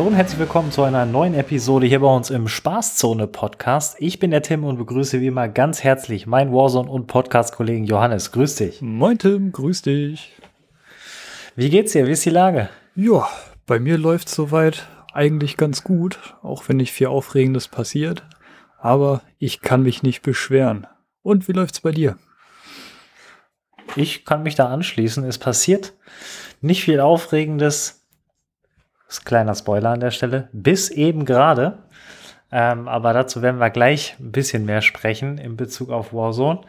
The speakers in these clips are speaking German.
Hallo und herzlich willkommen zu einer neuen Episode hier bei uns im Spaßzone Podcast. Ich bin der Tim und begrüße wie immer ganz herzlich meinen Warzone und Podcast-Kollegen Johannes. Grüß dich. Moin Tim, grüß dich. Wie geht's dir? Wie ist die Lage? Ja, bei mir läuft soweit eigentlich ganz gut, auch wenn nicht viel Aufregendes passiert. Aber ich kann mich nicht beschweren. Und wie läuft's bei dir? Ich kann mich da anschließen. Es passiert nicht viel Aufregendes ist ein kleiner Spoiler an der Stelle. Bis eben gerade. Ähm, aber dazu werden wir gleich ein bisschen mehr sprechen in Bezug auf Warzone.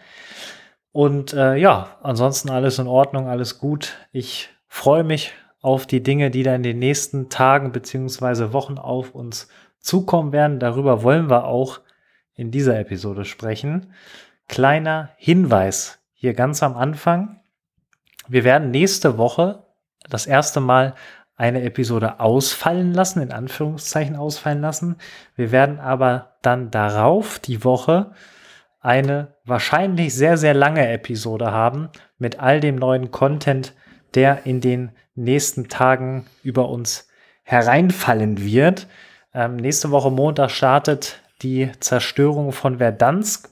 Und äh, ja, ansonsten alles in Ordnung, alles gut. Ich freue mich auf die Dinge, die da in den nächsten Tagen beziehungsweise Wochen auf uns zukommen werden. Darüber wollen wir auch in dieser Episode sprechen. Kleiner Hinweis hier ganz am Anfang. Wir werden nächste Woche das erste Mal eine Episode ausfallen lassen, in Anführungszeichen ausfallen lassen. Wir werden aber dann darauf die Woche eine wahrscheinlich sehr, sehr lange Episode haben mit all dem neuen Content, der in den nächsten Tagen über uns hereinfallen wird. Ähm, nächste Woche Montag startet die Zerstörung von Verdansk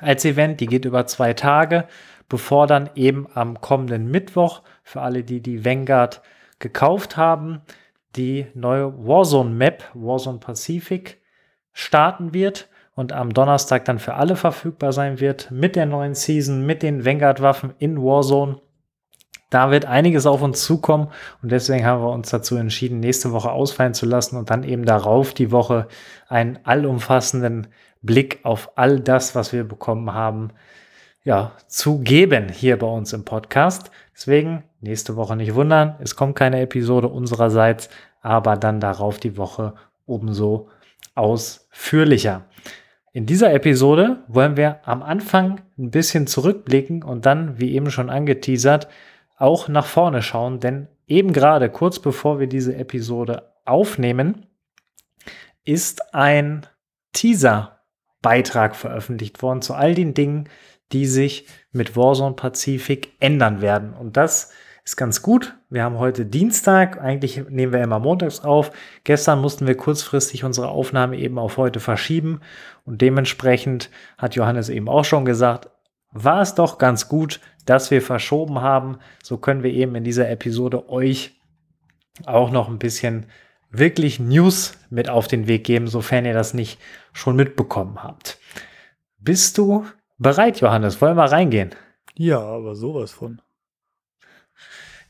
als Event. Die geht über zwei Tage, bevor dann eben am kommenden Mittwoch für alle, die die Vanguard gekauft haben, die neue Warzone Map, Warzone Pacific, starten wird und am Donnerstag dann für alle verfügbar sein wird mit der neuen Season, mit den Vanguard-Waffen in Warzone. Da wird einiges auf uns zukommen und deswegen haben wir uns dazu entschieden, nächste Woche ausfallen zu lassen und dann eben darauf die Woche einen allumfassenden Blick auf all das, was wir bekommen haben, ja, zu geben hier bei uns im Podcast. Deswegen nächste Woche nicht wundern, es kommt keine Episode unsererseits, aber dann darauf die Woche umso ausführlicher. In dieser Episode wollen wir am Anfang ein bisschen zurückblicken und dann, wie eben schon angeteasert, auch nach vorne schauen, denn eben gerade kurz bevor wir diese Episode aufnehmen, ist ein Teaser-Beitrag veröffentlicht worden zu all den Dingen, die sich mit Warzone Pazifik ändern werden. Und das ist ganz gut. Wir haben heute Dienstag. Eigentlich nehmen wir immer montags auf. Gestern mussten wir kurzfristig unsere Aufnahme eben auf heute verschieben. Und dementsprechend hat Johannes eben auch schon gesagt, war es doch ganz gut, dass wir verschoben haben. So können wir eben in dieser Episode euch auch noch ein bisschen wirklich News mit auf den Weg geben, sofern ihr das nicht schon mitbekommen habt. Bist du Bereit, Johannes, wollen wir reingehen? Ja, aber sowas von.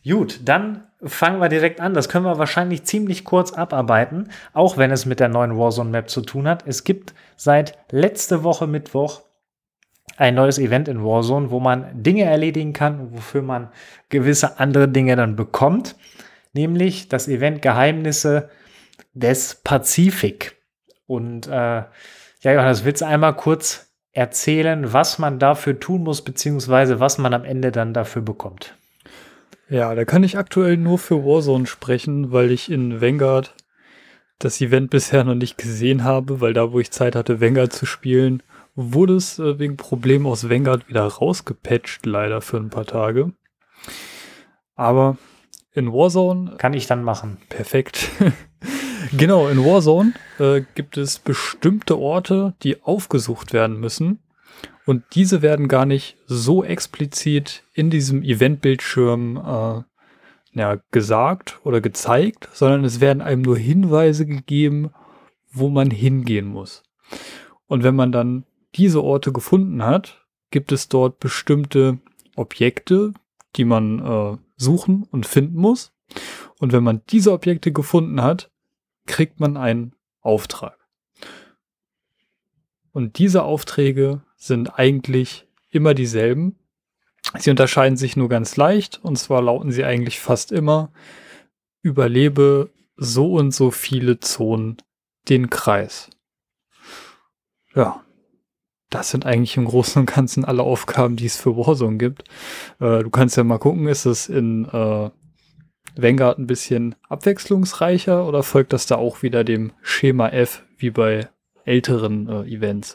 Gut, dann fangen wir direkt an. Das können wir wahrscheinlich ziemlich kurz abarbeiten, auch wenn es mit der neuen Warzone Map zu tun hat. Es gibt seit letzte Woche Mittwoch ein neues Event in Warzone, wo man Dinge erledigen kann, wofür man gewisse andere Dinge dann bekommt, nämlich das Event Geheimnisse des Pazifik. Und äh, ja, Johannes, willst du einmal kurz erzählen, was man dafür tun muss, beziehungsweise was man am Ende dann dafür bekommt. Ja, da kann ich aktuell nur für Warzone sprechen, weil ich in Vanguard das Event bisher noch nicht gesehen habe, weil da, wo ich Zeit hatte, Vanguard zu spielen, wurde es äh, wegen Problemen aus Vanguard wieder rausgepatcht, leider für ein paar Tage. Aber in Warzone. Kann ich dann machen. Perfekt. Genau, in Warzone äh, gibt es bestimmte Orte, die aufgesucht werden müssen. Und diese werden gar nicht so explizit in diesem Eventbildschirm äh, ja, gesagt oder gezeigt, sondern es werden einem nur Hinweise gegeben, wo man hingehen muss. Und wenn man dann diese Orte gefunden hat, gibt es dort bestimmte Objekte, die man äh, suchen und finden muss. Und wenn man diese Objekte gefunden hat, kriegt man einen Auftrag. Und diese Aufträge sind eigentlich immer dieselben. Sie unterscheiden sich nur ganz leicht und zwar lauten sie eigentlich fast immer, überlebe so und so viele Zonen den Kreis. Ja, das sind eigentlich im Großen und Ganzen alle Aufgaben, die es für Warzone gibt. Äh, du kannst ja mal gucken, ist es in äh, Vanguard ein bisschen abwechslungsreicher oder folgt das da auch wieder dem Schema F wie bei älteren äh, Events?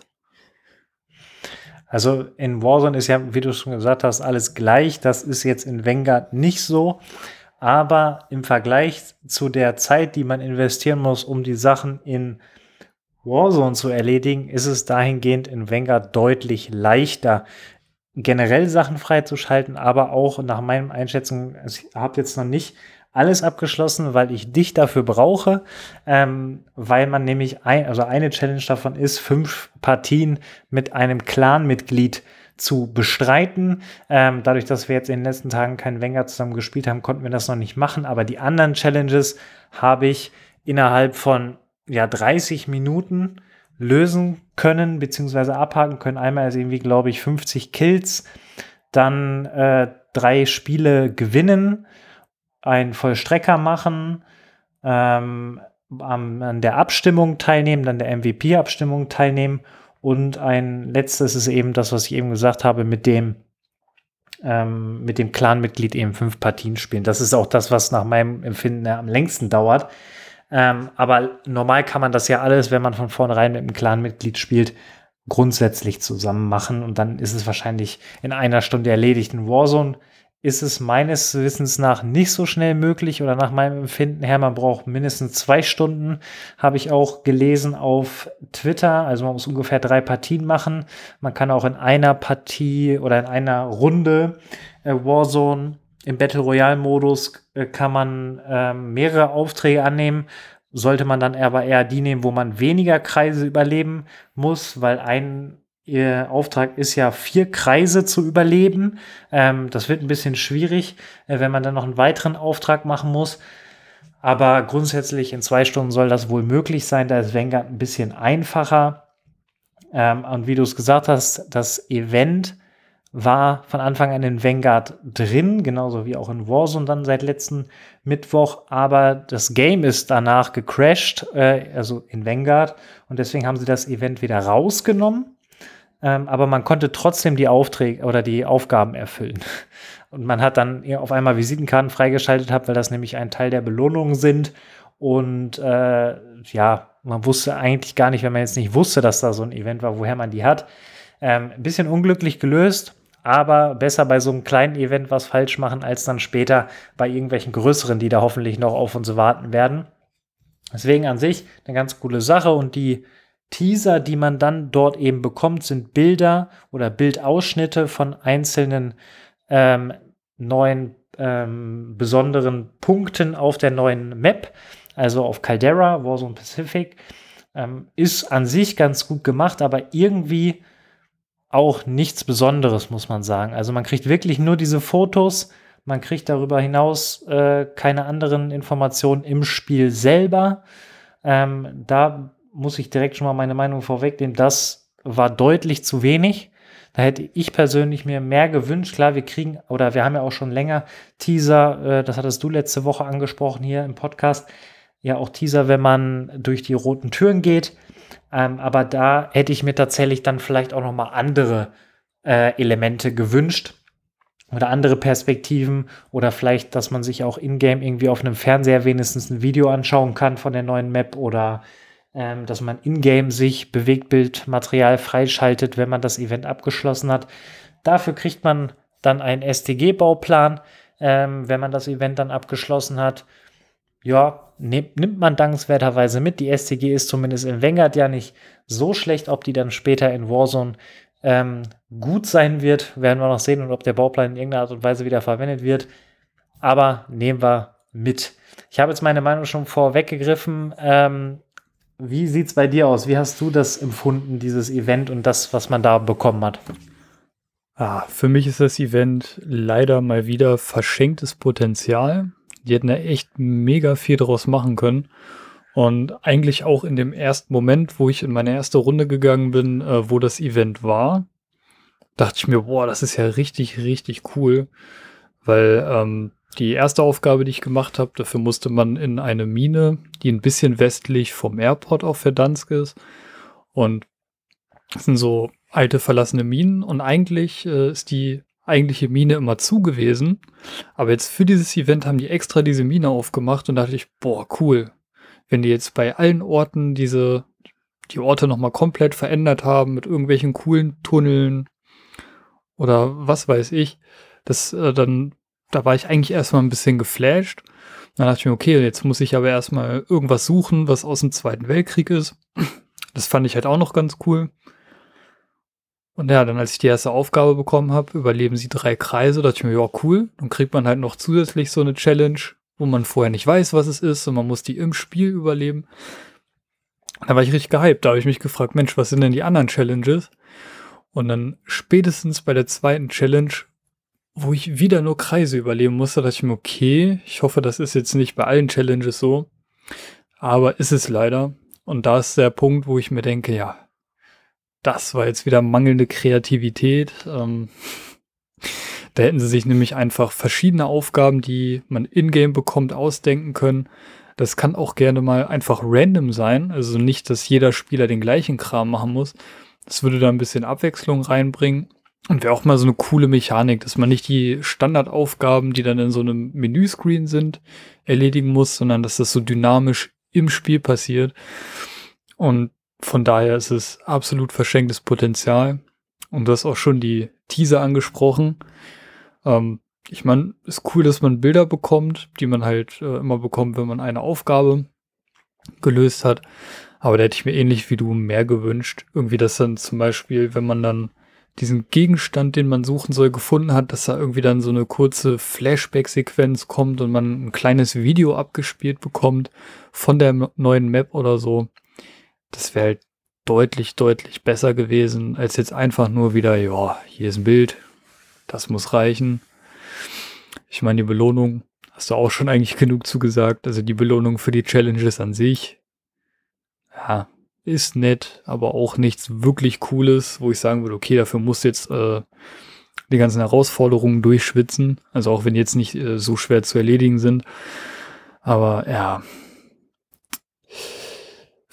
Also in Warzone ist ja, wie du schon gesagt hast, alles gleich. Das ist jetzt in Vanguard nicht so. aber im Vergleich zu der Zeit, die man investieren muss, um die Sachen in Warzone zu erledigen, ist es dahingehend in Vanguard deutlich leichter, generell Sachen freizuschalten, aber auch nach meinen Einschätzungen, ich habe jetzt noch nicht alles abgeschlossen, weil ich dich dafür brauche, ähm, weil man nämlich ein, also eine Challenge davon ist, fünf Partien mit einem Clan-Mitglied zu bestreiten. Ähm, dadurch, dass wir jetzt in den letzten Tagen keinen Wenger zusammen gespielt haben, konnten wir das noch nicht machen. Aber die anderen Challenges habe ich innerhalb von ja, 30 Minuten lösen können, beziehungsweise abhaken können. Einmal ist irgendwie, glaube ich, 50 Kills, dann äh, drei Spiele gewinnen, einen Vollstrecker machen, ähm, an der Abstimmung teilnehmen, dann der MVP-Abstimmung teilnehmen und ein letztes ist eben das, was ich eben gesagt habe, mit dem ähm, mit dem Clan-Mitglied eben fünf Partien spielen. Das ist auch das, was nach meinem Empfinden am längsten dauert. Ähm, aber normal kann man das ja alles, wenn man von vornherein mit einem Clan-Mitglied spielt, grundsätzlich zusammen machen und dann ist es wahrscheinlich in einer Stunde erledigt. In Warzone ist es meines Wissens nach nicht so schnell möglich oder nach meinem Empfinden her, man braucht mindestens zwei Stunden, habe ich auch gelesen auf Twitter. Also man muss ungefähr drei Partien machen. Man kann auch in einer Partie oder in einer Runde äh, Warzone im Battle Royale Modus äh, kann man äh, mehrere Aufträge annehmen. Sollte man dann aber eher die nehmen, wo man weniger Kreise überleben muss, weil ein Ihr Auftrag ist ja, vier Kreise zu überleben. Ähm, das wird ein bisschen schwierig, äh, wenn man dann noch einen weiteren Auftrag machen muss. Aber grundsätzlich in zwei Stunden soll das wohl möglich sein. Da ist Vanguard ein bisschen einfacher. Ähm, und wie du es gesagt hast, das Event war von Anfang an in Vanguard drin, genauso wie auch in Warzone dann seit letzten Mittwoch. Aber das Game ist danach gecrashed, äh, also in Vanguard. Und deswegen haben sie das Event wieder rausgenommen ähm, aber man konnte trotzdem die Aufträge oder die Aufgaben erfüllen. Und man hat dann auf einmal Visitenkarten freigeschaltet, hat, weil das nämlich ein Teil der Belohnungen sind. Und äh, ja, man wusste eigentlich gar nicht, wenn man jetzt nicht wusste, dass da so ein Event war, woher man die hat. Ähm, ein bisschen unglücklich gelöst, aber besser bei so einem kleinen Event was falsch machen, als dann später bei irgendwelchen größeren, die da hoffentlich noch auf uns warten werden. Deswegen an sich eine ganz coole Sache und die Teaser, die man dann dort eben bekommt, sind Bilder oder Bildausschnitte von einzelnen ähm, neuen ähm, besonderen Punkten auf der neuen Map, also auf Caldera, Warzone Pacific. Ähm, ist an sich ganz gut gemacht, aber irgendwie auch nichts Besonderes, muss man sagen. Also man kriegt wirklich nur diese Fotos, man kriegt darüber hinaus äh, keine anderen Informationen im Spiel selber. Ähm, da muss ich direkt schon mal meine Meinung vorwegnehmen, das war deutlich zu wenig. Da hätte ich persönlich mir mehr gewünscht. Klar, wir kriegen, oder wir haben ja auch schon länger Teaser, äh, das hattest du letzte Woche angesprochen hier im Podcast, ja auch Teaser, wenn man durch die roten Türen geht. Ähm, aber da hätte ich mir tatsächlich dann vielleicht auch noch mal andere äh, Elemente gewünscht oder andere Perspektiven oder vielleicht, dass man sich auch in-game irgendwie auf einem Fernseher wenigstens ein Video anschauen kann von der neuen Map oder ähm, dass man in-game sich Bewegtbildmaterial freischaltet, wenn man das Event abgeschlossen hat. Dafür kriegt man dann einen STG-Bauplan, ähm, wenn man das Event dann abgeschlossen hat. Ja, nimmt, nimmt man dankenswerterweise mit. Die STG ist zumindest in Vanguard ja nicht so schlecht. Ob die dann später in Warzone ähm, gut sein wird, werden wir noch sehen und ob der Bauplan in irgendeiner Art und Weise wieder verwendet wird. Aber nehmen wir mit. Ich habe jetzt meine Meinung schon vorweggegriffen. Ähm, wie sieht es bei dir aus? Wie hast du das empfunden, dieses Event und das, was man da bekommen hat? Ah, für mich ist das Event leider mal wieder verschenktes Potenzial. Die hätten da echt mega viel draus machen können. Und eigentlich auch in dem ersten Moment, wo ich in meine erste Runde gegangen bin, äh, wo das Event war, dachte ich mir, boah, das ist ja richtig, richtig cool. Weil ähm, die erste Aufgabe, die ich gemacht habe, dafür musste man in eine Mine, die ein bisschen westlich vom Airport auf Verdansk ist. Und das sind so alte verlassene Minen. Und eigentlich äh, ist die eigentliche Mine immer zu gewesen. Aber jetzt für dieses Event haben die extra diese Mine aufgemacht und dachte ich, boah, cool. Wenn die jetzt bei allen Orten diese, die Orte nochmal komplett verändert haben mit irgendwelchen coolen Tunneln oder was weiß ich, das äh, dann da war ich eigentlich erstmal ein bisschen geflasht. Dann dachte ich mir, okay, jetzt muss ich aber erstmal irgendwas suchen, was aus dem Zweiten Weltkrieg ist. Das fand ich halt auch noch ganz cool. Und ja, dann als ich die erste Aufgabe bekommen habe, überleben sie drei Kreise, dachte ich mir, ja, cool. Dann kriegt man halt noch zusätzlich so eine Challenge, wo man vorher nicht weiß, was es ist und man muss die im Spiel überleben. Da war ich richtig gehypt. Da habe ich mich gefragt, Mensch, was sind denn die anderen Challenges? Und dann spätestens bei der zweiten Challenge, wo ich wieder nur Kreise überleben musste, dachte ich mir, okay, ich hoffe, das ist jetzt nicht bei allen Challenges so. Aber ist es leider. Und da ist der Punkt, wo ich mir denke, ja, das war jetzt wieder mangelnde Kreativität. Ähm, da hätten sie sich nämlich einfach verschiedene Aufgaben, die man in-game bekommt, ausdenken können. Das kann auch gerne mal einfach random sein. Also nicht, dass jeder Spieler den gleichen Kram machen muss. Das würde da ein bisschen Abwechslung reinbringen. Und wäre auch mal so eine coole Mechanik, dass man nicht die Standardaufgaben, die dann in so einem Menüscreen sind, erledigen muss, sondern dass das so dynamisch im Spiel passiert. Und von daher ist es absolut verschenktes Potenzial. Und du hast auch schon die Teaser angesprochen. Ähm, ich meine, ist cool, dass man Bilder bekommt, die man halt äh, immer bekommt, wenn man eine Aufgabe gelöst hat. Aber da hätte ich mir ähnlich wie du mehr gewünscht. Irgendwie, dass dann zum Beispiel, wenn man dann diesen Gegenstand, den man suchen soll, gefunden hat, dass da irgendwie dann so eine kurze Flashback-Sequenz kommt und man ein kleines Video abgespielt bekommt von der neuen Map oder so. Das wäre halt deutlich, deutlich besser gewesen, als jetzt einfach nur wieder, ja, hier ist ein Bild, das muss reichen. Ich meine, die Belohnung, hast du auch schon eigentlich genug zugesagt. Also die Belohnung für die Challenges an sich, ja, ist nett, aber auch nichts wirklich Cooles, wo ich sagen würde, okay, dafür muss jetzt äh, die ganzen Herausforderungen durchschwitzen. Also auch wenn die jetzt nicht äh, so schwer zu erledigen sind. Aber ja,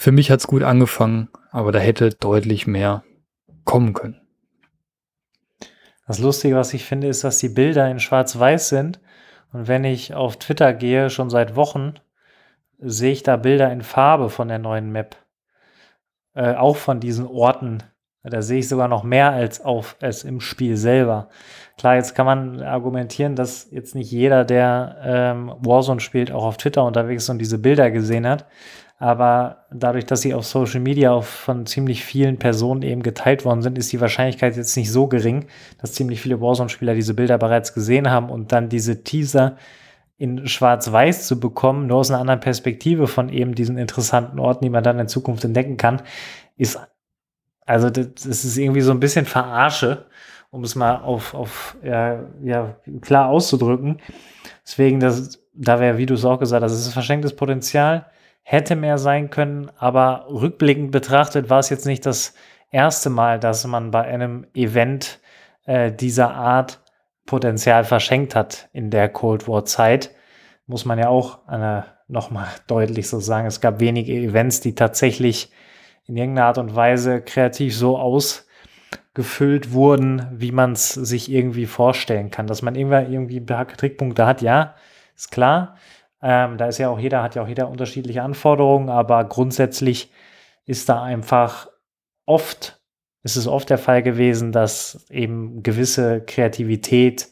für mich hat's gut angefangen, aber da hätte deutlich mehr kommen können. Das Lustige, was ich finde, ist, dass die Bilder in Schwarz-Weiß sind. Und wenn ich auf Twitter gehe, schon seit Wochen, sehe ich da Bilder in Farbe von der neuen Map. Äh, auch von diesen Orten. Da sehe ich sogar noch mehr als, auf, als im Spiel selber. Klar, jetzt kann man argumentieren, dass jetzt nicht jeder, der ähm, Warzone spielt, auch auf Twitter unterwegs ist und diese Bilder gesehen hat. Aber dadurch, dass sie auf Social Media auch von ziemlich vielen Personen eben geteilt worden sind, ist die Wahrscheinlichkeit jetzt nicht so gering, dass ziemlich viele Warzone-Spieler diese Bilder bereits gesehen haben und dann diese Teaser in Schwarz-Weiß zu bekommen, nur aus einer anderen Perspektive von eben diesen interessanten Orten, die man dann in Zukunft entdecken kann, ist, also das, ist irgendwie so ein bisschen Verarsche, um es mal auf, auf ja, ja, klar auszudrücken. Deswegen, das, da wäre, wie du es auch gesagt hast, das ist verschenktes Potenzial hätte mehr sein können, aber rückblickend betrachtet war es jetzt nicht das erste Mal, dass man bei einem Event äh, dieser Art Potenzial verschenkt hat in der Cold War Zeit. Muss man ja auch äh, nochmal deutlich so sagen. Es gab wenige Events, die tatsächlich in irgendeiner Art und Weise kreativ so ausgefüllt wurden, wie man es sich irgendwie vorstellen kann. Dass man irgendwie, irgendwie Trickpunkte hat, ja, ist klar. Ähm, da ist ja auch jeder, hat ja auch jeder unterschiedliche Anforderungen, aber grundsätzlich ist da einfach oft, ist es oft der Fall gewesen, dass eben gewisse Kreativität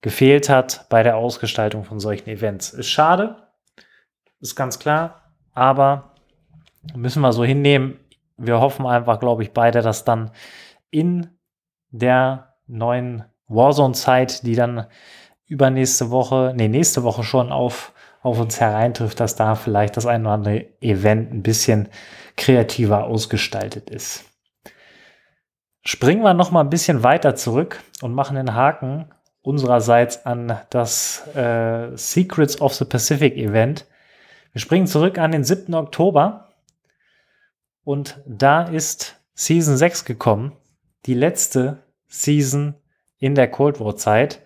gefehlt hat bei der Ausgestaltung von solchen Events. Ist schade, ist ganz klar, aber müssen wir so hinnehmen. Wir hoffen einfach, glaube ich, beide, dass dann in der neuen Warzone-Zeit, die dann übernächste Woche, nee, nächste Woche schon auf auf uns hereintrifft, dass da vielleicht das ein oder andere Event ein bisschen kreativer ausgestaltet ist. Springen wir noch mal ein bisschen weiter zurück und machen den Haken unsererseits an das äh, Secrets of the Pacific Event. Wir springen zurück an den 7. Oktober und da ist Season 6 gekommen, die letzte Season in der Cold War Zeit.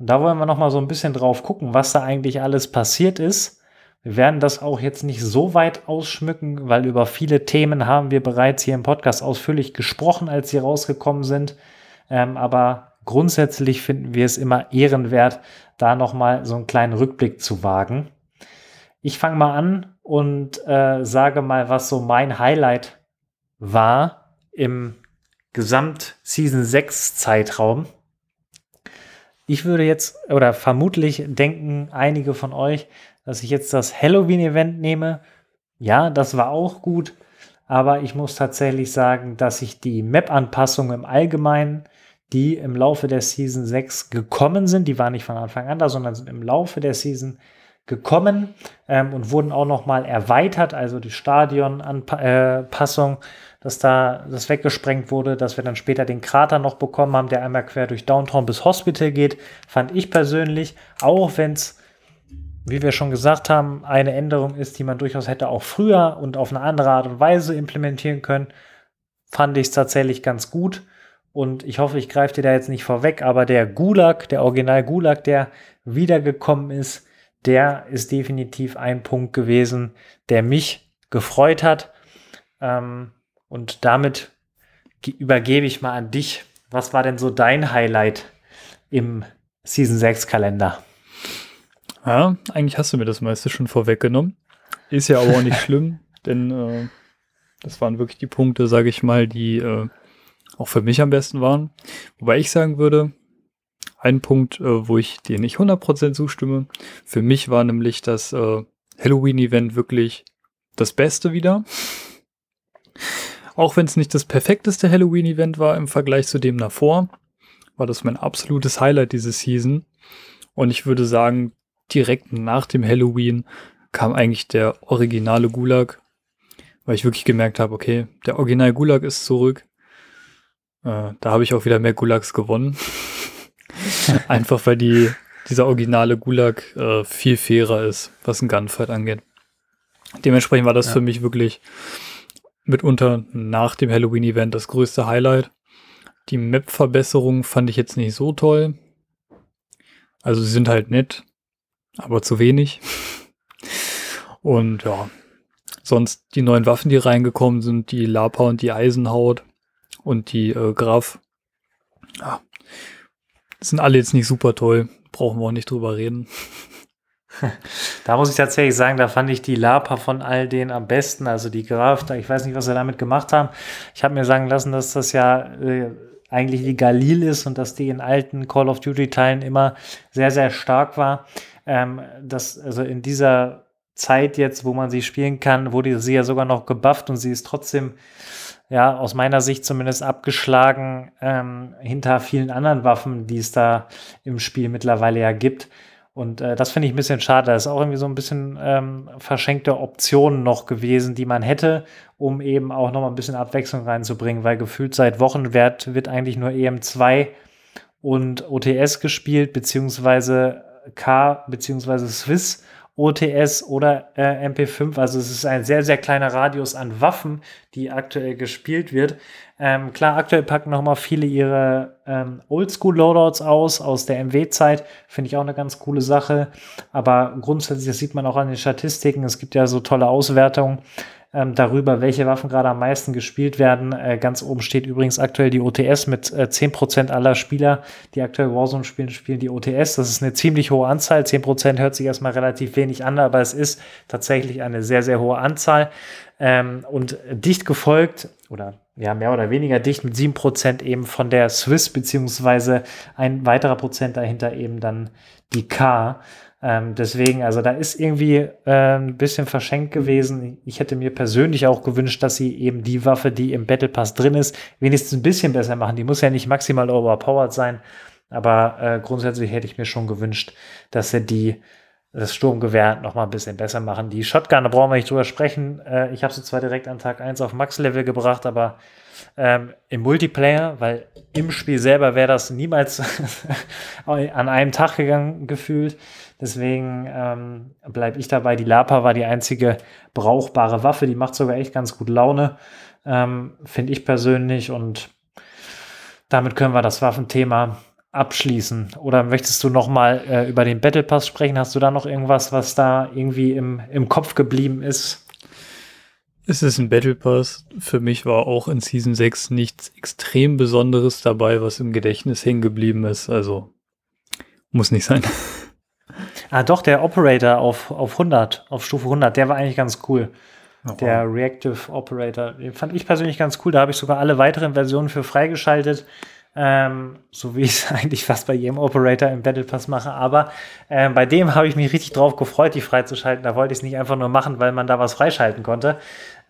Und da wollen wir noch mal so ein bisschen drauf gucken, was da eigentlich alles passiert ist. Wir werden das auch jetzt nicht so weit ausschmücken, weil über viele Themen haben wir bereits hier im Podcast ausführlich gesprochen, als sie rausgekommen sind. Ähm, aber grundsätzlich finden wir es immer ehrenwert, da noch mal so einen kleinen Rückblick zu wagen. Ich fange mal an und äh, sage mal, was so mein Highlight war im Gesamt-Season 6 Zeitraum. Ich würde jetzt, oder vermutlich denken einige von euch, dass ich jetzt das Halloween-Event nehme. Ja, das war auch gut, aber ich muss tatsächlich sagen, dass ich die Map-Anpassungen im Allgemeinen, die im Laufe der Season 6 gekommen sind, die waren nicht von Anfang an da, sondern sind im Laufe der Season gekommen ähm, und wurden auch noch mal erweitert, also die Stadionanpassung, äh, dass da das weggesprengt wurde, dass wir dann später den Krater noch bekommen haben, der einmal quer durch Downtown bis Hospital geht, fand ich persönlich, auch wenn es wie wir schon gesagt haben, eine Änderung ist, die man durchaus hätte auch früher und auf eine andere Art und Weise implementieren können, fand ich es tatsächlich ganz gut. Und ich hoffe, ich greife dir da jetzt nicht vorweg, aber der Gulag, der Original Gulag, der wiedergekommen ist, der ist definitiv ein Punkt gewesen, der mich gefreut hat. Ähm, und damit übergebe ich mal an dich. Was war denn so dein Highlight im Season 6 Kalender? Ja, eigentlich hast du mir das meiste schon vorweggenommen. Ist ja aber auch nicht schlimm, denn äh, das waren wirklich die Punkte, sage ich mal, die äh, auch für mich am besten waren. Wobei ich sagen würde, ein Punkt, äh, wo ich dir nicht 100% zustimme, für mich war nämlich das äh, Halloween-Event wirklich das Beste wieder. Auch wenn es nicht das perfekteste Halloween-Event war im Vergleich zu dem davor, war das mein absolutes Highlight diese Season. Und ich würde sagen, direkt nach dem Halloween kam eigentlich der originale Gulag, weil ich wirklich gemerkt habe, okay, der Original Gulag ist zurück. Äh, da habe ich auch wieder mehr Gulags gewonnen. Einfach weil die, dieser originale Gulag äh, viel fairer ist, was ein Gunfight angeht. Dementsprechend war das ja. für mich wirklich mitunter nach dem Halloween-Event das größte Highlight. Die Map-Verbesserungen fand ich jetzt nicht so toll. Also sie sind halt nett, aber zu wenig. Und ja, sonst die neuen Waffen, die reingekommen sind, die Lapa und die Eisenhaut und die äh, Graf. Ja, sind alle jetzt nicht super toll. Brauchen wir auch nicht drüber reden. Da muss ich tatsächlich sagen, da fand ich die Lapa von all denen am besten. Also die Graf, ich weiß nicht, was sie damit gemacht haben. Ich habe mir sagen lassen, dass das ja äh, eigentlich die Galil ist und dass die in alten Call of Duty-Teilen immer sehr, sehr stark war ähm, dass also in dieser Zeit jetzt, wo man sie spielen kann, wurde sie ja sogar noch gebufft und sie ist trotzdem, ja, aus meiner Sicht zumindest abgeschlagen ähm, hinter vielen anderen Waffen, die es da im Spiel mittlerweile ja gibt. Und äh, das finde ich ein bisschen schade. Da ist auch irgendwie so ein bisschen ähm, verschenkte Optionen noch gewesen, die man hätte, um eben auch noch mal ein bisschen Abwechslung reinzubringen, weil gefühlt seit Wochen wird, wird eigentlich nur EM2 und OTS gespielt, beziehungsweise K bzw. Swiss OTS oder äh, MP5. Also es ist ein sehr, sehr kleiner Radius an Waffen, die aktuell gespielt wird. Ähm, klar, aktuell packen noch mal viele ihre ähm, Oldschool-Loadouts aus, aus der MW-Zeit. Finde ich auch eine ganz coole Sache. Aber grundsätzlich, das sieht man auch an den Statistiken, es gibt ja so tolle Auswertungen ähm, darüber, welche Waffen gerade am meisten gespielt werden. Äh, ganz oben steht übrigens aktuell die OTS mit äh, 10% aller Spieler, die aktuell Warzone spielen, spielen die OTS. Das ist eine ziemlich hohe Anzahl. 10% hört sich erstmal relativ wenig an, aber es ist tatsächlich eine sehr, sehr hohe Anzahl. Ähm, und dicht gefolgt, oder ja, mehr oder weniger dicht mit 7% eben von der Swiss, beziehungsweise ein weiterer Prozent dahinter eben dann die K. Ähm, deswegen, also da ist irgendwie äh, ein bisschen verschenkt gewesen. Ich hätte mir persönlich auch gewünscht, dass sie eben die Waffe, die im Battle Pass drin ist, wenigstens ein bisschen besser machen. Die muss ja nicht maximal overpowered sein, aber äh, grundsätzlich hätte ich mir schon gewünscht, dass sie die das Sturmgewehr noch mal ein bisschen besser machen. Die Shotgun, da brauchen wir nicht drüber sprechen. Äh, ich habe sie zwar direkt an Tag 1 auf Max-Level gebracht, aber ähm, im Multiplayer, weil im Spiel selber wäre das niemals an einem Tag gegangen gefühlt. Deswegen ähm, bleibe ich dabei. Die Lapa war die einzige brauchbare Waffe. Die macht sogar echt ganz gut Laune, ähm, finde ich persönlich. Und damit können wir das Waffenthema abschließen. Oder möchtest du noch mal äh, über den Battle Pass sprechen? Hast du da noch irgendwas, was da irgendwie im, im Kopf geblieben ist? Es ist ein Battle Pass. Für mich war auch in Season 6 nichts extrem Besonderes dabei, was im Gedächtnis hängen geblieben ist. Also muss nicht sein. Ah, doch, der Operator auf, auf 100, auf Stufe 100, der war eigentlich ganz cool. Oh, der Reactive Operator, den fand ich persönlich ganz cool. Da habe ich sogar alle weiteren Versionen für freigeschaltet. ähm, so wie ich es eigentlich fast bei jedem Operator im Battle Pass mache. Aber äh, bei dem habe ich mich richtig drauf gefreut, die freizuschalten. Da wollte ich es nicht einfach nur machen, weil man da was freischalten konnte,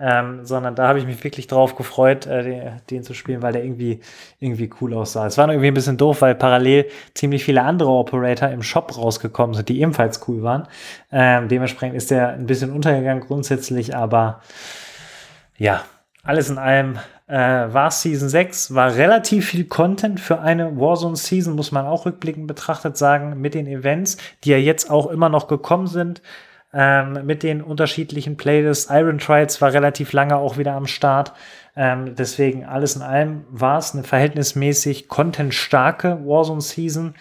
ähm, sondern da habe ich mich wirklich drauf gefreut, äh, den, den, zu spielen, weil der irgendwie, irgendwie cool aussah. Es war irgendwie ein bisschen doof, weil parallel ziemlich viele andere Operator im Shop rausgekommen sind, die ebenfalls cool waren. Ähm, dementsprechend ist der ein bisschen untergegangen grundsätzlich, aber ja, alles in allem äh, war Season 6, war relativ viel Content für eine Warzone-Season, muss man auch rückblickend betrachtet sagen, mit den Events, die ja jetzt auch immer noch gekommen sind, ähm, mit den unterschiedlichen Playlists. Iron Trials war relativ lange auch wieder am Start. Ähm, deswegen alles in allem war es eine verhältnismäßig contentstarke Warzone-Season.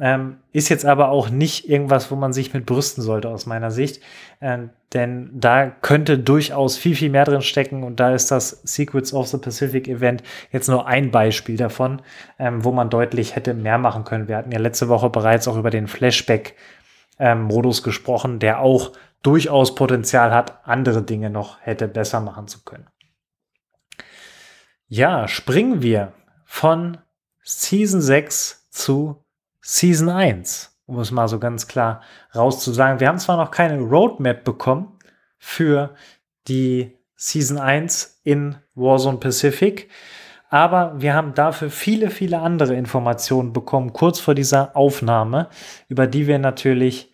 Ähm, ist jetzt aber auch nicht irgendwas, wo man sich mit brüsten sollte, aus meiner Sicht. Ähm, denn da könnte durchaus viel, viel mehr drin stecken. Und da ist das Secrets of the Pacific Event jetzt nur ein Beispiel davon, ähm, wo man deutlich hätte mehr machen können. Wir hatten ja letzte Woche bereits auch über den Flashback-Modus ähm, gesprochen, der auch durchaus Potenzial hat, andere Dinge noch hätte besser machen zu können. Ja, springen wir von Season 6 zu Season 1, um es mal so ganz klar rauszusagen. Wir haben zwar noch keine Roadmap bekommen für die Season 1 in Warzone Pacific, aber wir haben dafür viele, viele andere Informationen bekommen, kurz vor dieser Aufnahme, über die wir natürlich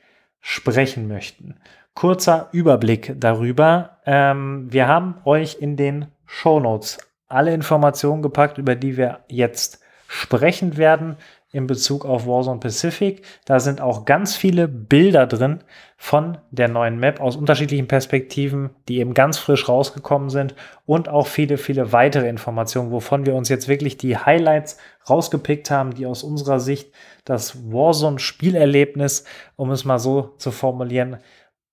sprechen möchten. Kurzer Überblick darüber. Ähm, wir haben euch in den Show Notes alle Informationen gepackt, über die wir jetzt sprechen werden in Bezug auf Warzone Pacific. Da sind auch ganz viele Bilder drin von der neuen Map aus unterschiedlichen Perspektiven, die eben ganz frisch rausgekommen sind und auch viele, viele weitere Informationen, wovon wir uns jetzt wirklich die Highlights rausgepickt haben, die aus unserer Sicht das Warzone-Spielerlebnis, um es mal so zu formulieren,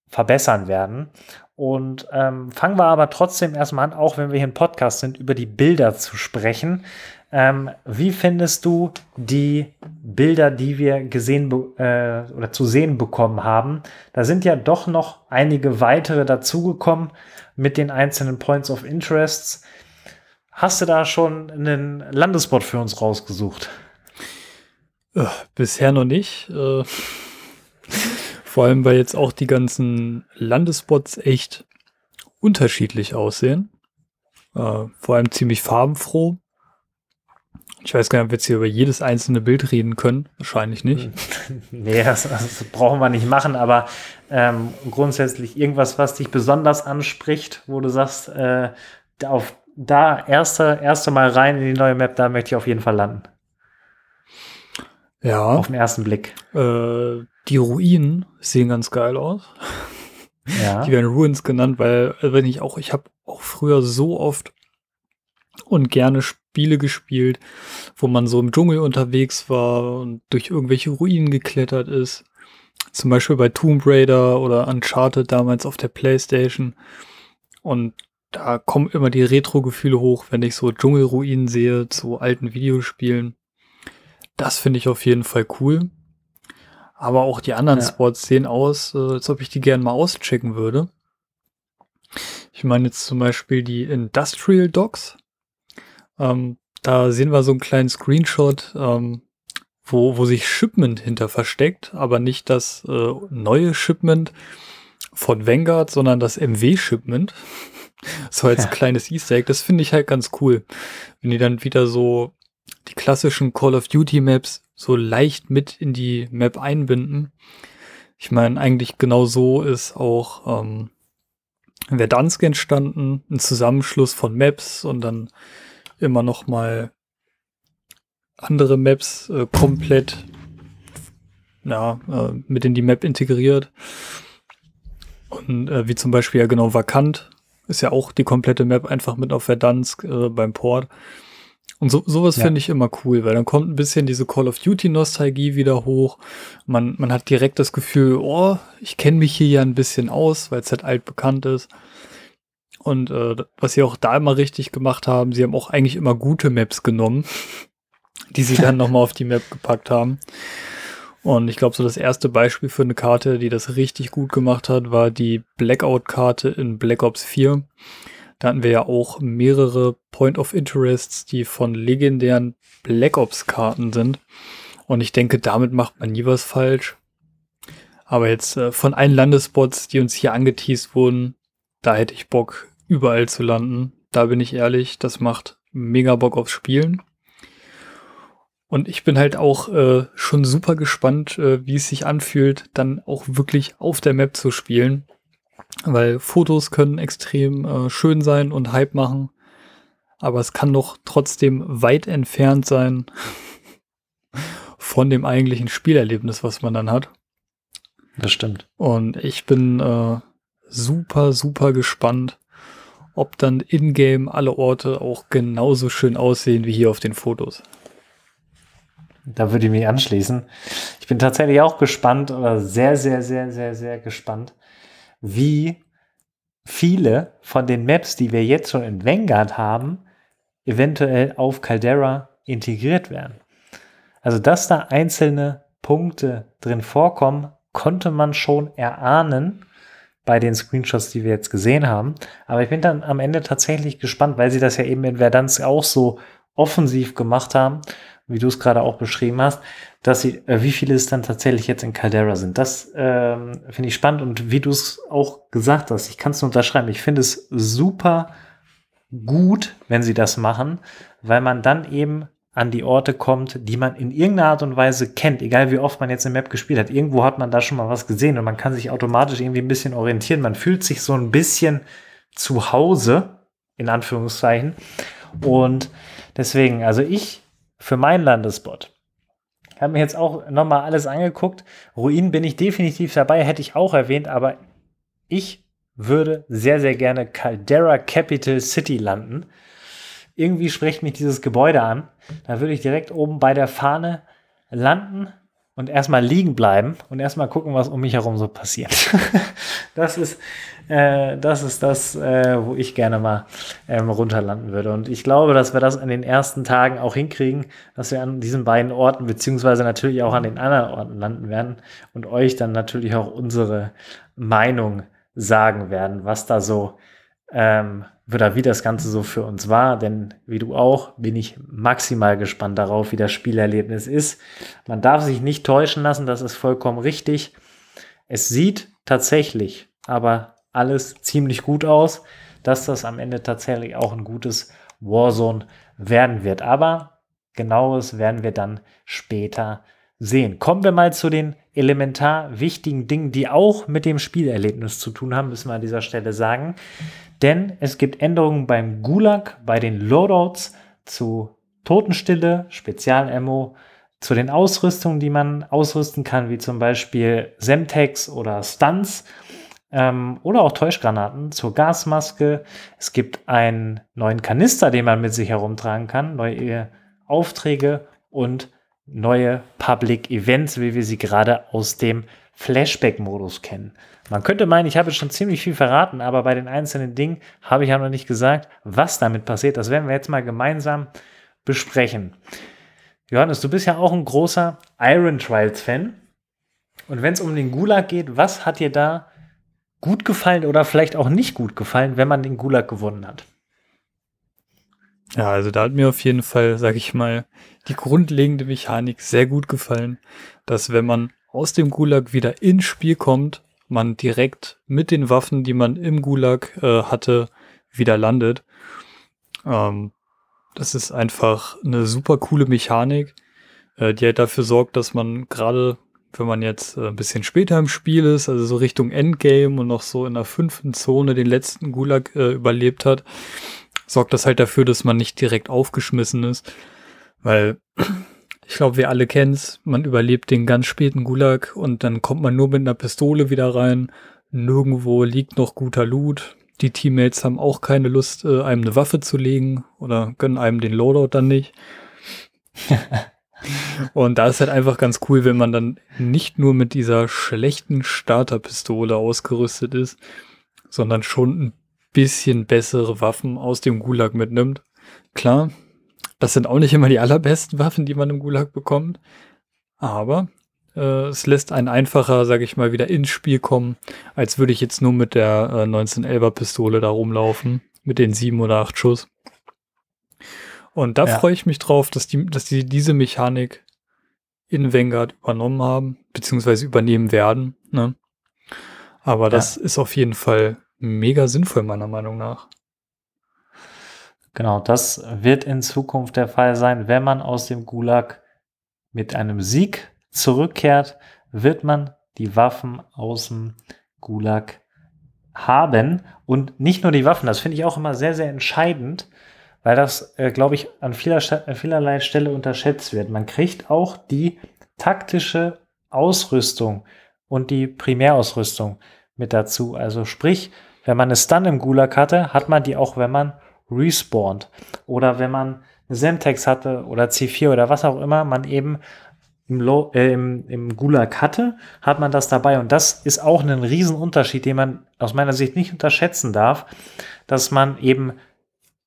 verbessern werden. Und ähm, fangen wir aber trotzdem erstmal an, auch wenn wir hier im Podcast sind, über die Bilder zu sprechen. Ähm, wie findest du die Bilder, die wir gesehen äh, oder zu sehen bekommen haben? Da sind ja doch noch einige weitere dazugekommen mit den einzelnen Points of Interests. Hast du da schon einen Landespot für uns rausgesucht? Äh, bisher noch nicht. Äh, vor allem, weil jetzt auch die ganzen Landespots echt unterschiedlich aussehen. Äh, vor allem ziemlich farbenfroh. Ich weiß gar nicht, ob wir jetzt hier über jedes einzelne Bild reden können. Wahrscheinlich nicht. nee, das, das brauchen wir nicht machen, aber ähm, grundsätzlich irgendwas, was dich besonders anspricht, wo du sagst, äh, auf da erste, erste Mal rein in die neue Map, da möchte ich auf jeden Fall landen. Ja. Auf den ersten Blick. Äh, die Ruinen sehen ganz geil aus. Ja. Die werden Ruins genannt, weil, äh, wenn ich auch, ich habe auch früher so oft und gerne Spiele gespielt, wo man so im Dschungel unterwegs war und durch irgendwelche Ruinen geklettert ist. Zum Beispiel bei Tomb Raider oder Uncharted damals auf der Playstation. Und da kommen immer die Retro-Gefühle hoch, wenn ich so Dschungelruinen sehe zu alten Videospielen. Das finde ich auf jeden Fall cool. Aber auch die anderen ja. Spots sehen aus, äh, als ob ich die gerne mal auschecken würde. Ich meine jetzt zum Beispiel die Industrial Docks. Ähm, da sehen wir so einen kleinen Screenshot, ähm, wo, wo sich Shipment hinter versteckt, aber nicht das äh, neue Shipment von Vanguard, sondern das MW-Shipment. so als ja. kleines Easter Egg. Das finde ich halt ganz cool. Wenn die dann wieder so die klassischen Call of Duty Maps so leicht mit in die Map einbinden. Ich meine, eigentlich genau so ist auch ähm, Verdansk entstanden, ein Zusammenschluss von Maps und dann immer noch mal andere Maps äh, komplett ja, äh, mit in die Map integriert. Und äh, wie zum Beispiel ja genau Vakant ist ja auch die komplette Map einfach mit auf Verdansk äh, beim Port. Und so, sowas ja. finde ich immer cool, weil dann kommt ein bisschen diese Call of Duty Nostalgie wieder hoch. Man, man hat direkt das Gefühl, oh, ich kenne mich hier ja ein bisschen aus, weil es halt altbekannt ist. Und äh, was sie auch da immer richtig gemacht haben, sie haben auch eigentlich immer gute Maps genommen, die sie dann nochmal auf die Map gepackt haben. Und ich glaube, so das erste Beispiel für eine Karte, die das richtig gut gemacht hat, war die Blackout-Karte in Black Ops 4. Da hatten wir ja auch mehrere Point of Interests, die von legendären Black Ops Karten sind. Und ich denke, damit macht man nie was falsch. Aber jetzt äh, von allen Landespots, die uns hier angeteased wurden, da hätte ich Bock, überall zu landen. Da bin ich ehrlich, das macht mega Bock aufs Spielen. Und ich bin halt auch äh, schon super gespannt, äh, wie es sich anfühlt, dann auch wirklich auf der Map zu spielen. Weil Fotos können extrem äh, schön sein und Hype machen. Aber es kann doch trotzdem weit entfernt sein von dem eigentlichen Spielerlebnis, was man dann hat. Das stimmt. Und ich bin äh, super, super gespannt, ob dann in-game alle Orte auch genauso schön aussehen wie hier auf den Fotos. Da würde ich mich anschließen. Ich bin tatsächlich auch gespannt oder sehr, sehr, sehr, sehr, sehr gespannt, wie viele von den Maps, die wir jetzt schon in Vanguard haben, eventuell auf Caldera integriert werden. Also, dass da einzelne Punkte drin vorkommen, konnte man schon erahnen bei den Screenshots, die wir jetzt gesehen haben. Aber ich bin dann am Ende tatsächlich gespannt, weil sie das ja eben in Verdansk auch so offensiv gemacht haben, wie du es gerade auch beschrieben hast, dass sie, äh, wie viele es dann tatsächlich jetzt in Caldera sind. Das ähm, finde ich spannend und wie du es auch gesagt hast, ich kann es nur unterschreiben. Ich finde es super gut, wenn sie das machen, weil man dann eben an die Orte kommt, die man in irgendeiner Art und Weise kennt, egal wie oft man jetzt eine Map gespielt hat. Irgendwo hat man da schon mal was gesehen und man kann sich automatisch irgendwie ein bisschen orientieren. Man fühlt sich so ein bisschen zu Hause, in Anführungszeichen. Und deswegen, also ich für meinen Landespot habe mir jetzt auch nochmal alles angeguckt. Ruin bin ich definitiv dabei, hätte ich auch erwähnt, aber ich würde sehr, sehr gerne Caldera Capital City landen irgendwie spricht mich dieses Gebäude an. Da würde ich direkt oben bei der Fahne landen und erstmal liegen bleiben und erstmal gucken, was um mich herum so passiert. das ist äh, das, ist das äh, wo ich gerne mal ähm, runterlanden würde. Und ich glaube, dass wir das in den ersten Tagen auch hinkriegen, dass wir an diesen beiden Orten, beziehungsweise natürlich auch an den anderen Orten landen werden und euch dann natürlich auch unsere Meinung sagen werden, was da so ähm, oder wie das Ganze so für uns war, denn wie du auch, bin ich maximal gespannt darauf, wie das Spielerlebnis ist. Man darf sich nicht täuschen lassen, das ist vollkommen richtig. Es sieht tatsächlich aber alles ziemlich gut aus, dass das am Ende tatsächlich auch ein gutes Warzone werden wird. Aber genaues werden wir dann später sehen. Kommen wir mal zu den elementar wichtigen Dingen, die auch mit dem Spielerlebnis zu tun haben, müssen wir an dieser Stelle sagen. Denn es gibt Änderungen beim Gulag, bei den Loadouts zu Totenstille, Spezialammo, zu den Ausrüstungen, die man ausrüsten kann, wie zum Beispiel Semtex oder Stunts ähm, oder auch Täuschgranaten zur Gasmaske. Es gibt einen neuen Kanister, den man mit sich herumtragen kann, neue Aufträge und neue Public Events, wie wir sie gerade aus dem Flashback-Modus kennen. Man könnte meinen, ich habe schon ziemlich viel verraten, aber bei den einzelnen Dingen habe ich ja noch nicht gesagt, was damit passiert. Das werden wir jetzt mal gemeinsam besprechen. Johannes, du bist ja auch ein großer Iron Trials-Fan. Und wenn es um den Gulag geht, was hat dir da gut gefallen oder vielleicht auch nicht gut gefallen, wenn man den Gulag gewonnen hat? Ja, also da hat mir auf jeden Fall, sage ich mal, die grundlegende Mechanik sehr gut gefallen, dass wenn man aus dem Gulag wieder ins Spiel kommt, man direkt mit den Waffen, die man im Gulag äh, hatte, wieder landet. Ähm, das ist einfach eine super coole Mechanik, äh, die halt dafür sorgt, dass man gerade, wenn man jetzt äh, ein bisschen später im Spiel ist, also so Richtung Endgame und noch so in der fünften Zone den letzten Gulag äh, überlebt hat, sorgt das halt dafür, dass man nicht direkt aufgeschmissen ist. Weil ich glaube, wir alle kennen es. Man überlebt den ganz späten Gulag und dann kommt man nur mit einer Pistole wieder rein. Nirgendwo liegt noch guter Loot. Die Teammates haben auch keine Lust, äh, einem eine Waffe zu legen oder gönnen einem den Loadout dann nicht. und da ist halt einfach ganz cool, wenn man dann nicht nur mit dieser schlechten Starterpistole ausgerüstet ist, sondern schon ein bisschen bessere Waffen aus dem Gulag mitnimmt. Klar, das sind auch nicht immer die allerbesten Waffen, die man im Gulag bekommt. Aber äh, es lässt einen einfacher, sage ich mal, wieder ins Spiel kommen, als würde ich jetzt nur mit der äh, 1911er Pistole da rumlaufen mit den sieben oder acht Schuss. Und da Ja. freue ich mich drauf, dass die, dass die diese Mechanik in Vanguard übernommen haben, beziehungsweise übernehmen werden. Ne? Aber das ist auf jeden Fall mega sinnvoll, meiner Meinung nach. Genau, das wird in Zukunft der Fall sein. Wenn man aus dem Gulag mit einem Sieg zurückkehrt, wird man die Waffen aus dem Gulag haben. Und nicht nur die Waffen, das finde ich auch immer sehr, sehr entscheidend, weil das, äh, glaube ich, an, vieler, an vielerlei Stelle unterschätzt wird. Man kriegt auch die taktische Ausrüstung und die Primärausrüstung mit dazu. Also sprich, wenn man eine Stun im Gulag hatte, hat man die auch, wenn man respawnt. Oder wenn man eine Semtex hatte oder C4 oder was auch immer man eben im, Low, äh, im, im Gulag hatte, hat man das dabei. Und das ist auch ein Riesenunterschied, den man aus meiner Sicht nicht unterschätzen darf, dass man eben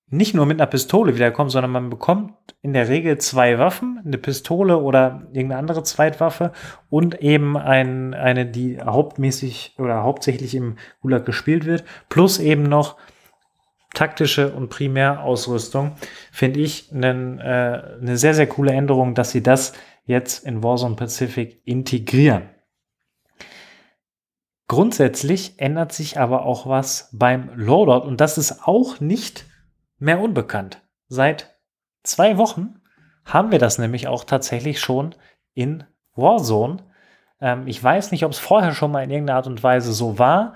nicht nur mit einer Pistole wiederkommt, sondern man bekommt in der Regel zwei Waffen, eine Pistole oder irgendeine andere Zweitwaffe und eben ein, eine, die hauptmäßig oder hauptsächlich im Gulag gespielt wird, plus eben noch taktische und Primärausrüstung, finde ich einen, äh, eine sehr, sehr coole Änderung, dass sie das jetzt in Warzone Pacific integrieren. Grundsätzlich ändert sich aber auch was beim Loadout und das ist auch nicht mehr unbekannt. Seit zwei Wochen haben wir das nämlich auch tatsächlich schon in Warzone. Ähm, ich weiß nicht, ob es vorher schon mal in irgendeiner Art und Weise so war.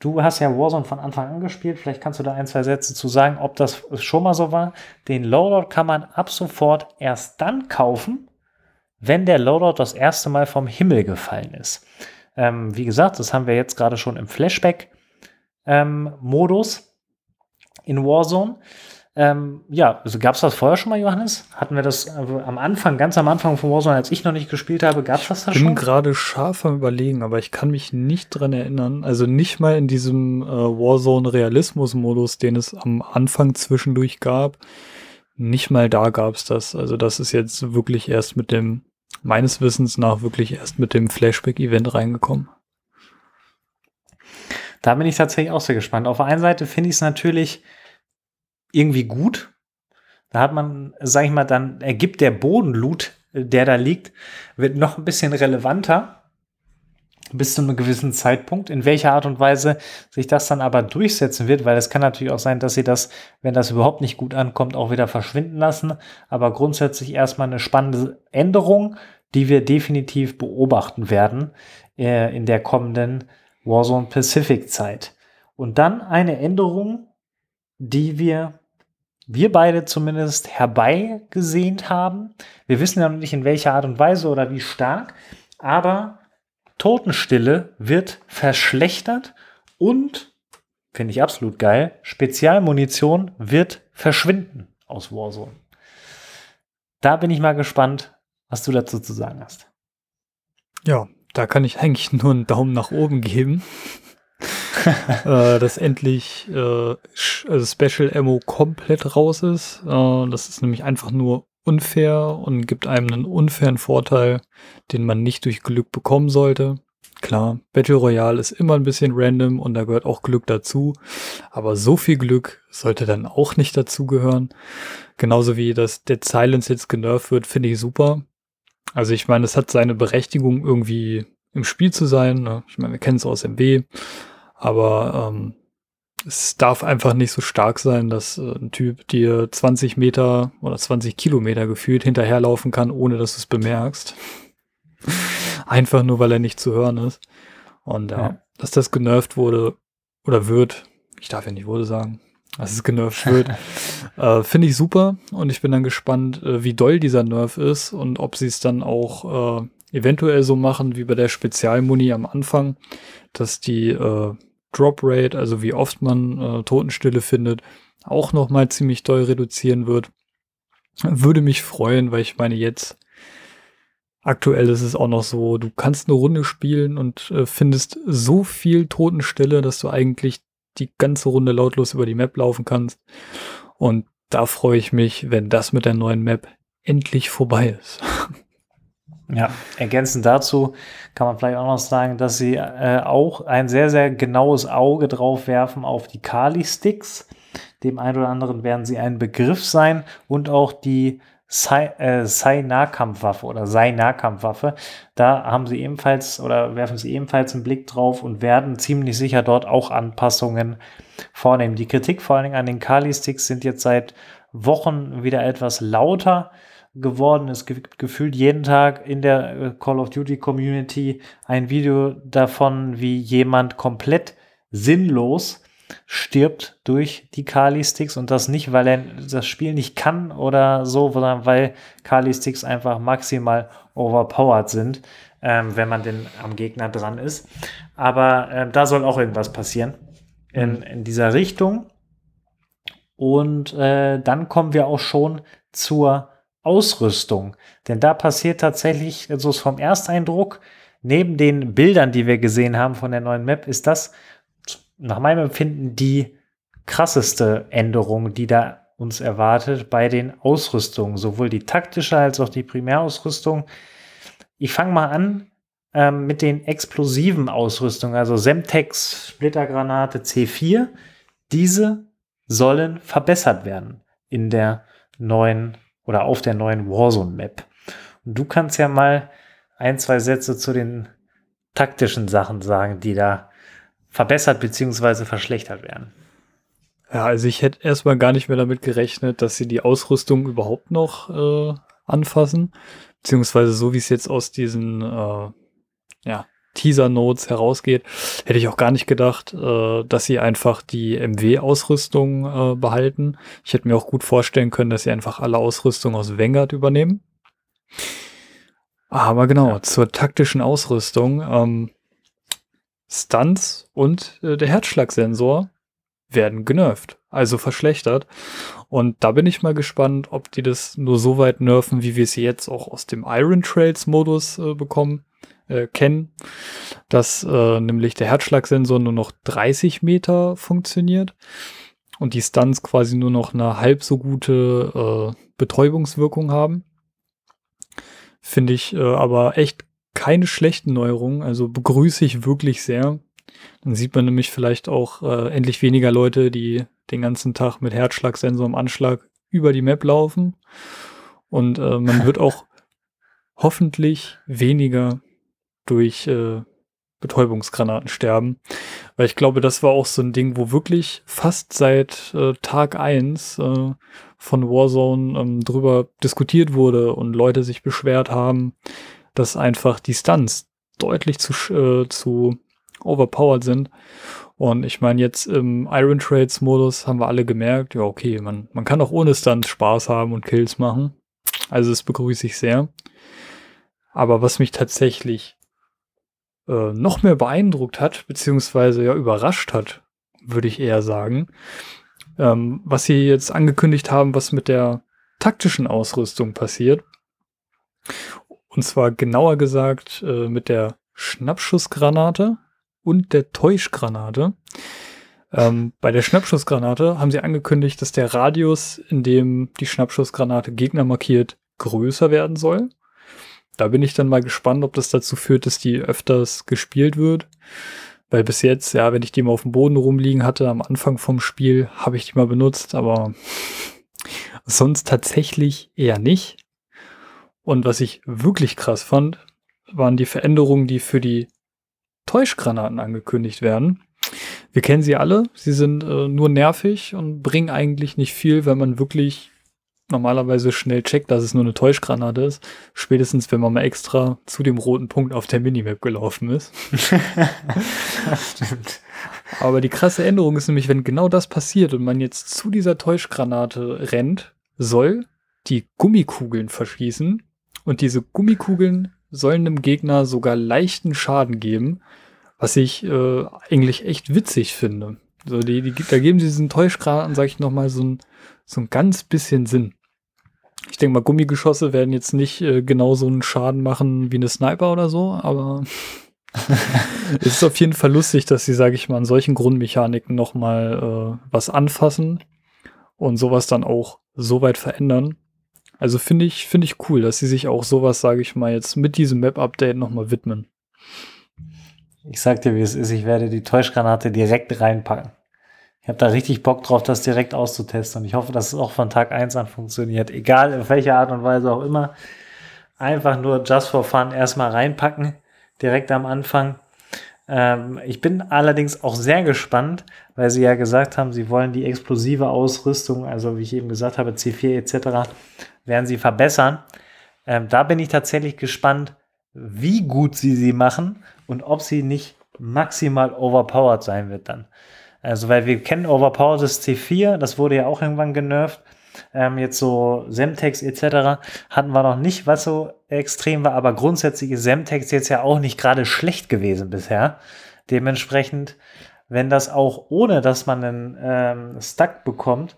Du hast ja Warzone von Anfang an gespielt. Vielleicht kannst du da ein, zwei Sätze zu sagen, ob das schon mal so war. Den Loadout kann man ab sofort erst dann kaufen, wenn der Loadout das erste Mal vom Himmel gefallen ist. Ähm, wie gesagt, das haben wir jetzt gerade schon im Flashback-Modus in Warzone. Ähm, ja, also gab es das vorher schon mal, Johannes? Hatten wir das äh, am Anfang, ganz am Anfang von Warzone, als ich noch nicht gespielt habe, gab es das da Ich bin schon? gerade scharf am überlegen, aber ich kann mich nicht dran erinnern. Also nicht mal in diesem äh, Warzone-Realismus-Modus, den es am Anfang zwischendurch gab. Nicht mal da gab es das. Also das ist jetzt wirklich erst mit dem, meines Wissens nach, wirklich erst mit dem Flashback-Event reingekommen. Da bin ich tatsächlich auch sehr gespannt. Auf der einen Seite finde ich es natürlich irgendwie gut. Da hat man, sag ich mal, dann ergibt der Bodenloot, der da liegt, wird noch ein bisschen relevanter bis zu einem gewissen Zeitpunkt. In welcher Art und Weise sich das dann aber durchsetzen wird, weil es kann natürlich auch sein, dass sie das, wenn das überhaupt nicht gut ankommt, auch wieder verschwinden lassen. Aber grundsätzlich erstmal eine spannende Änderung, die wir definitiv beobachten werden äh, in der kommenden Warzone Pacific Zeit. Und dann eine Änderung, die wir, wir beide zumindest herbeigesehnt haben. Wir wissen ja noch nicht in welcher Art und Weise oder wie stark, aber Totenstille wird verschlechtert und, finde ich absolut geil, Spezialmunition wird verschwinden aus Warzone. Da bin ich mal gespannt, was du dazu zu sagen hast. Ja, da kann ich eigentlich nur einen Daumen nach oben geben. äh, dass endlich äh, also Special Ammo komplett raus ist. Äh, das ist nämlich einfach nur unfair und gibt einem einen unfairen Vorteil, den man nicht durch Glück bekommen sollte. Klar, Battle Royale ist immer ein bisschen random und da gehört auch Glück dazu. Aber so viel Glück sollte dann auch nicht dazugehören. Genauso wie das Dead Silence jetzt genervt wird, finde ich super. Also ich meine, es hat seine Berechtigung irgendwie im Spiel zu sein. Ne? Ich meine, wir kennen es aus MW, aber ähm, es darf einfach nicht so stark sein, dass äh, ein Typ dir 20 Meter oder 20 Kilometer gefühlt hinterherlaufen kann, ohne dass du es bemerkst. einfach nur, weil er nicht zu hören ist. Und ja, Ja. dass das genervt wurde oder wird, ich darf ja nicht wurde sagen, dass es genervt wird, äh, finde ich super. Und ich bin dann gespannt, äh, wie doll dieser Nerf ist und ob sie es dann auch äh, eventuell so machen wie bei der Spezialmuni am Anfang, dass die äh, Drop Rate, also wie oft man äh, Totenstille findet, auch noch mal ziemlich doll reduzieren wird. Würde mich freuen, weil ich meine jetzt aktuell ist es auch noch so, du kannst eine Runde spielen und äh, findest so viel Totenstille, dass du eigentlich die ganze Runde lautlos über die Map laufen kannst. Und da freue ich mich, wenn das mit der neuen Map endlich vorbei ist. Ja, ergänzend dazu kann man vielleicht auch noch sagen, dass sie äh, auch ein sehr, sehr genaues Auge drauf werfen auf die Kali-Sticks. Dem einen oder anderen werden sie ein Begriff sein und auch die Sei-Nahkampfwaffe äh, oder Sei-Nahkampfwaffe. Da haben sie ebenfalls oder werfen sie ebenfalls einen Blick drauf und werden ziemlich sicher dort auch Anpassungen vornehmen. Die Kritik vor allen Dingen an den Kali-Sticks sind jetzt seit Wochen wieder etwas lauter geworden. Es gibt gefühlt jeden Tag in der äh, Call of Duty Community ein Video davon, wie jemand komplett sinnlos stirbt durch die Kali-Sticks und das nicht, weil er das Spiel nicht kann oder so, sondern weil Kali-Sticks einfach maximal overpowered sind, ähm, wenn man denn am Gegner dran ist. Aber äh, da soll auch irgendwas passieren in, mhm. in dieser Richtung. Und äh, dann kommen wir auch schon zur Ausrüstung. Denn da passiert tatsächlich, so also vom Ersteindruck, neben den Bildern, die wir gesehen haben von der neuen Map, ist das nach meinem Empfinden die krasseste Änderung, die da uns erwartet bei den Ausrüstungen, sowohl die taktische als auch die Primärausrüstung. Ich fange mal an ähm, mit den explosiven Ausrüstungen, also Semtex, Splittergranate, C4. Diese sollen verbessert werden in der neuen oder auf der neuen Warzone-Map. Und du kannst ja mal ein, zwei Sätze zu den taktischen Sachen sagen, die da verbessert bzw. verschlechtert werden. Ja, also ich hätte erstmal gar nicht mehr damit gerechnet, dass sie die Ausrüstung überhaupt noch äh, anfassen. Beziehungsweise so wie es jetzt aus diesen äh, ja, Teaser-Notes herausgeht, hätte ich auch gar nicht gedacht, äh, dass sie einfach die MW-Ausrüstung äh, behalten. Ich hätte mir auch gut vorstellen können, dass sie einfach alle Ausrüstung aus Vanguard übernehmen. Aber genau, ja. zur taktischen Ausrüstung. Ähm, Stunts und äh, der Herzschlagsensor werden genervt, also verschlechtert. Und da bin ich mal gespannt, ob die das nur so weit nerven, wie wir es jetzt auch aus dem Iron Trails Modus äh, bekommen äh, kennen, dass äh, nämlich der Herzschlagsensor nur noch 30 Meter funktioniert und die Stunts quasi nur noch eine halb so gute äh, Betäubungswirkung haben. Finde ich äh, aber echt keine schlechten Neuerungen, also begrüße ich wirklich sehr. Dann sieht man nämlich vielleicht auch äh, endlich weniger Leute, die den ganzen Tag mit Herzschlagsensor im Anschlag über die Map laufen. Und äh, man wird auch hoffentlich weniger durch äh, Betäubungsgranaten sterben. Weil ich glaube, das war auch so ein Ding, wo wirklich fast seit äh, Tag eins äh, von Warzone ähm, drüber diskutiert wurde und Leute sich beschwert haben, dass einfach die Stunts deutlich zu, äh, zu overpowered sind. Und ich meine, jetzt im Iron Trades Modus haben wir alle gemerkt, ja, okay, man, man kann auch ohne Stunts Spaß haben und Kills machen. Also das begrüße ich sehr. Aber was mich tatsächlich äh, noch mehr beeindruckt hat, beziehungsweise ja überrascht hat, würde ich eher sagen. Ähm, was sie jetzt angekündigt haben, was mit der taktischen Ausrüstung passiert. Und zwar genauer gesagt äh, mit der Schnappschussgranate und der Täuschgranate. Ähm, bei der Schnappschussgranate haben sie angekündigt, dass der Radius, in dem die Schnappschussgranate Gegner markiert, größer werden soll. Da bin ich dann mal gespannt, ob das dazu führt, dass die öfters gespielt wird. Weil bis jetzt, ja, wenn ich die mal auf dem Boden rumliegen hatte, am Anfang vom Spiel, habe ich die mal benutzt, aber sonst tatsächlich eher nicht. Und was ich wirklich krass fand, waren die Veränderungen, die für die Täuschgranaten angekündigt werden. Wir kennen sie alle, sie sind äh, nur nervig und bringen eigentlich nicht viel, wenn man wirklich normalerweise schnell checkt, dass es nur eine Täuschgranate ist. Spätestens, wenn man mal extra zu dem roten Punkt auf der Minimap gelaufen ist. Stimmt. Aber die krasse Änderung ist nämlich, wenn genau das passiert und man jetzt zu dieser Täuschgranate rennt, soll die Gummikugeln verschießen und diese Gummikugeln sollen dem Gegner sogar leichten Schaden geben, was ich äh, eigentlich echt witzig finde. So, die, die, da geben sie diesen Täuschgranaten, sag ich nochmal, so ein, so ein ganz bisschen Sinn. Ich denke mal, Gummigeschosse werden jetzt nicht äh, genau so einen Schaden machen wie eine Sniper oder so, aber es ist auf jeden Fall lustig, dass sie, sage ich mal, an solchen Grundmechaniken nochmal äh, was anfassen und sowas dann auch so weit verändern. Also finde ich, finde ich cool, dass sie sich auch sowas, sage ich mal, jetzt mit diesem Map-Update nochmal widmen. Ich sag dir, wie es ist, ich werde die Täuschgranate direkt reinpacken. Ich habe da richtig Bock drauf, das direkt auszutesten. Und ich hoffe, dass es auch von Tag 1 an funktioniert. Egal in welcher Art und Weise auch immer. Einfach nur just for fun erstmal reinpacken, direkt am Anfang. Ähm, ich bin allerdings auch sehr gespannt, weil sie ja gesagt haben, sie wollen die explosive Ausrüstung, also wie ich eben gesagt habe, C4 etc., werden sie verbessern. Ähm, da bin ich tatsächlich gespannt, wie gut sie sie machen und ob sie nicht maximal overpowered sein wird dann. Also, weil wir kennen overpoweredes C4, das wurde ja auch irgendwann genervt. Ähm, jetzt so Semtex etc. hatten wir noch nicht, was so extrem war, aber grundsätzlich ist Semtex jetzt ja auch nicht gerade schlecht gewesen bisher. Dementsprechend, wenn das auch ohne, dass man einen ähm, Stuck bekommt,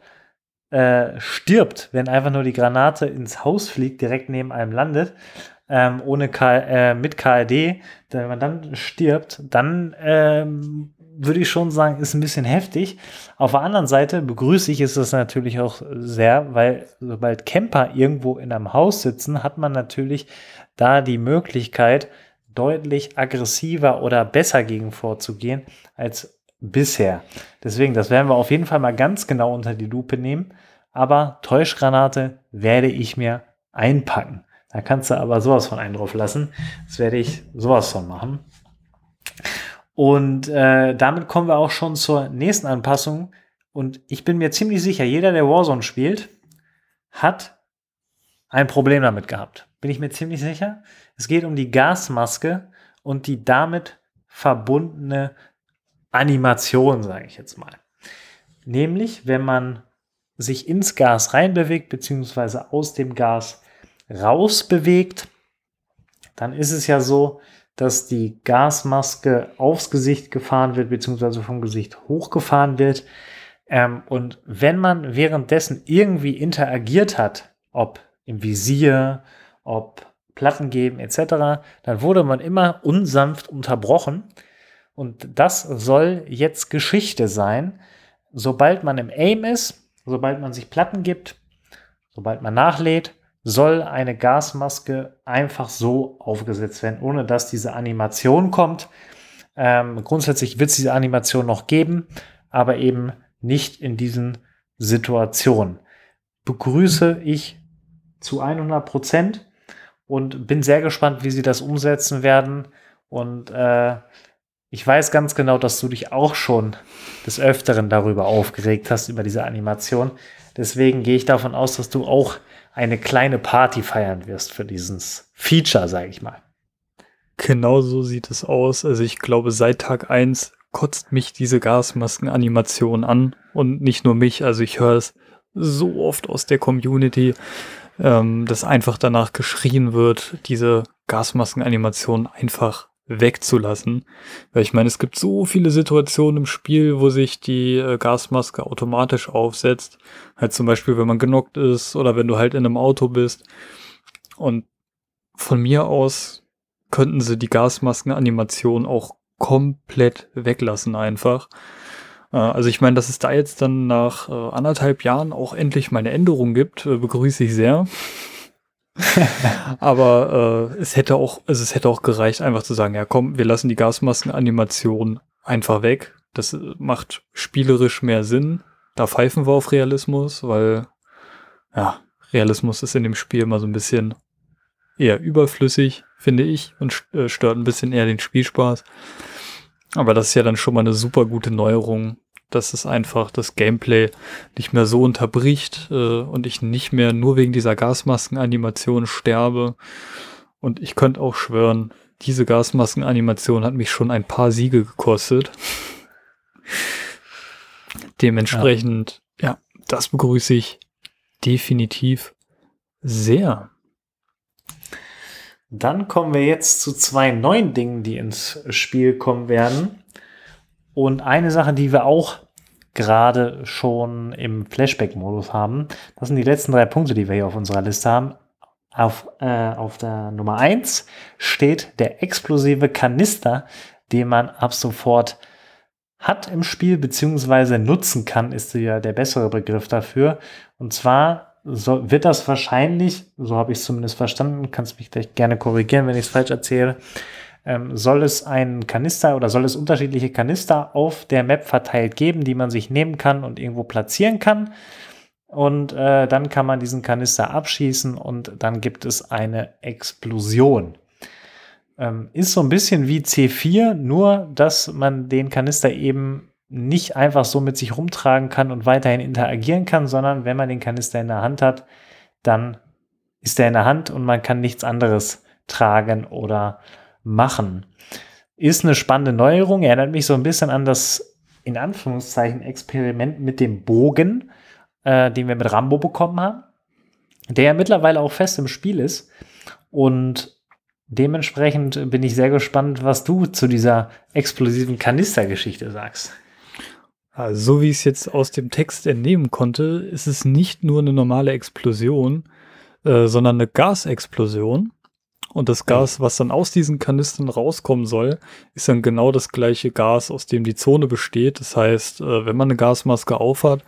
äh, stirbt, wenn einfach nur die Granate ins Haus fliegt, direkt neben einem landet, ähm, ohne K äh, mit KRD, wenn man dann stirbt, dann ähm, würde ich schon sagen, ist ein bisschen heftig. Auf der anderen Seite begrüße ich es das natürlich auch sehr, weil sobald Camper irgendwo in einem Haus sitzen, hat man natürlich da die Möglichkeit, deutlich aggressiver oder besser gegen vorzugehen als bisher. Deswegen, das werden wir auf jeden Fall mal ganz genau unter die Lupe nehmen. Aber Täuschgranate werde ich mir einpacken. Da kannst du aber sowas von einen drauf lassen. Das werde ich sowas von machen. Und äh, damit kommen wir auch schon zur nächsten Anpassung. Und ich bin mir ziemlich sicher, jeder, der Warzone spielt, hat ein Problem damit gehabt. Bin ich mir ziemlich sicher. Es geht um die Gasmaske und die damit verbundene Animation, sage ich jetzt mal. Nämlich, wenn man sich ins Gas reinbewegt, beziehungsweise aus dem Gas rausbewegt, dann ist es ja so, dass die Gasmaske aufs Gesicht gefahren wird, beziehungsweise vom Gesicht hochgefahren wird. Ähm, und wenn man währenddessen irgendwie interagiert hat, ob im Visier, ob Platten geben etc., dann wurde man immer unsanft unterbrochen. Und das soll jetzt Geschichte sein. Sobald man im Aim ist, sobald man sich Platten gibt, sobald man nachlädt, soll eine Gasmaske einfach so aufgesetzt werden, ohne dass diese Animation kommt. Ähm, grundsätzlich wird es diese Animation noch geben, aber eben nicht in diesen Situationen. Begrüße ich zu 100 Prozent und bin sehr gespannt, wie sie das umsetzen werden. Und äh, ich weiß ganz genau, dass du dich auch schon des Öfteren darüber aufgeregt hast, über diese Animation. Deswegen gehe ich davon aus, dass du auch eine kleine Party feiern wirst für dieses Feature, sage ich mal. Genau so sieht es aus. Also ich glaube, seit Tag eins kotzt mich diese Gasmasken-Animation an und nicht nur mich. Also ich höre es so oft aus der Community, ähm, dass einfach danach geschrien wird, diese Gasmasken-Animation einfach wegzulassen. Weil ich meine, es gibt so viele Situationen im Spiel, wo sich die äh, Gasmaske automatisch aufsetzt. Halt zum Beispiel, wenn man genockt ist oder wenn du halt in einem Auto bist. Und von mir aus könnten sie die Gasmaskenanimation auch komplett weglassen einfach. Äh, also ich meine, dass es da jetzt dann nach äh, anderthalb Jahren auch endlich mal eine Änderung gibt, äh, begrüße ich sehr. Aber äh, es hätte auch, also es hätte auch gereicht, einfach zu sagen, ja komm, wir lassen die Gasmaskenanimation einfach weg. Das macht spielerisch mehr Sinn. Da pfeifen wir auf Realismus, weil ja, Realismus ist in dem Spiel immer so ein bisschen eher überflüssig, finde ich, und äh, stört ein bisschen eher den Spielspaß. Aber das ist ja dann schon mal eine super gute Neuerung, dass es einfach das Gameplay nicht mehr so unterbricht äh, und ich nicht mehr nur wegen dieser Gasmaskenanimation sterbe. Und ich könnte auch schwören, diese Gasmaskenanimation hat mich schon ein paar Siege gekostet. Dementsprechend, ja. ja, das begrüße ich definitiv sehr. Dann kommen wir jetzt zu zwei neuen Dingen, die ins Spiel kommen werden. Und eine Sache, die wir auch gerade schon im Flashback-Modus haben, das sind die letzten drei Punkte, die wir hier auf unserer Liste haben. Auf, äh, auf der Nummer eins steht der explosive Kanister, den man ab sofort hat im Spiel, beziehungsweise nutzen kann, ist ja der bessere Begriff dafür. Und zwar so, wird das wahrscheinlich, so habe ich es zumindest verstanden, kannst mich gleich gerne korrigieren, wenn ich es falsch erzähle, ähm, soll es einen Kanister oder soll es unterschiedliche Kanister auf der Map verteilt geben, die man sich nehmen kann und irgendwo platzieren kann. Und äh, dann kann man diesen Kanister abschießen und dann gibt es eine Explosion. Ähm, ist so ein bisschen wie C4, nur dass man den Kanister eben nicht einfach so mit sich rumtragen kann und weiterhin interagieren kann, sondern wenn man den Kanister in der Hand hat, dann ist er in der Hand und man kann nichts anderes tragen oder machen. Ist eine spannende Neuerung, erinnert mich so ein bisschen an das in Anführungszeichen Experiment mit dem Bogen, äh, den wir mit Rambo bekommen haben, der ja mittlerweile auch fest im Spiel ist. Und dementsprechend bin ich sehr gespannt, was du zu dieser explosiven Kanistergeschichte sagst. Also, so wie ich es jetzt aus dem Text entnehmen konnte, ist es nicht nur eine normale Explosion, äh, sondern eine Gasexplosion. Und das Gas, was dann aus diesen Kanistern rauskommen soll, ist dann genau das gleiche Gas, aus dem die Zone besteht. Das heißt, äh, wenn man eine Gasmaske aufhat,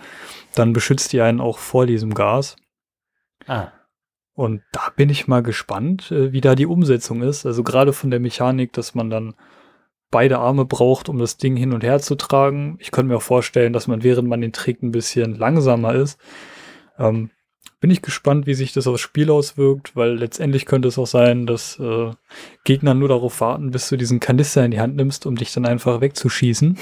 dann beschützt die einen auch vor diesem Gas. Ah. Und da bin ich mal gespannt, äh, wie da die Umsetzung ist. Also gerade von der Mechanik, dass man dann beide Arme braucht, um das Ding hin und her zu tragen. Ich könnte mir auch vorstellen, dass man, während man den trägt, ein bisschen langsamer ist. Ähm, bin ich gespannt, wie sich das aufs Spiel auswirkt, weil letztendlich könnte es auch sein, dass äh, Gegner nur darauf warten, bis du diesen Kanister in die Hand nimmst, um dich dann einfach wegzuschießen.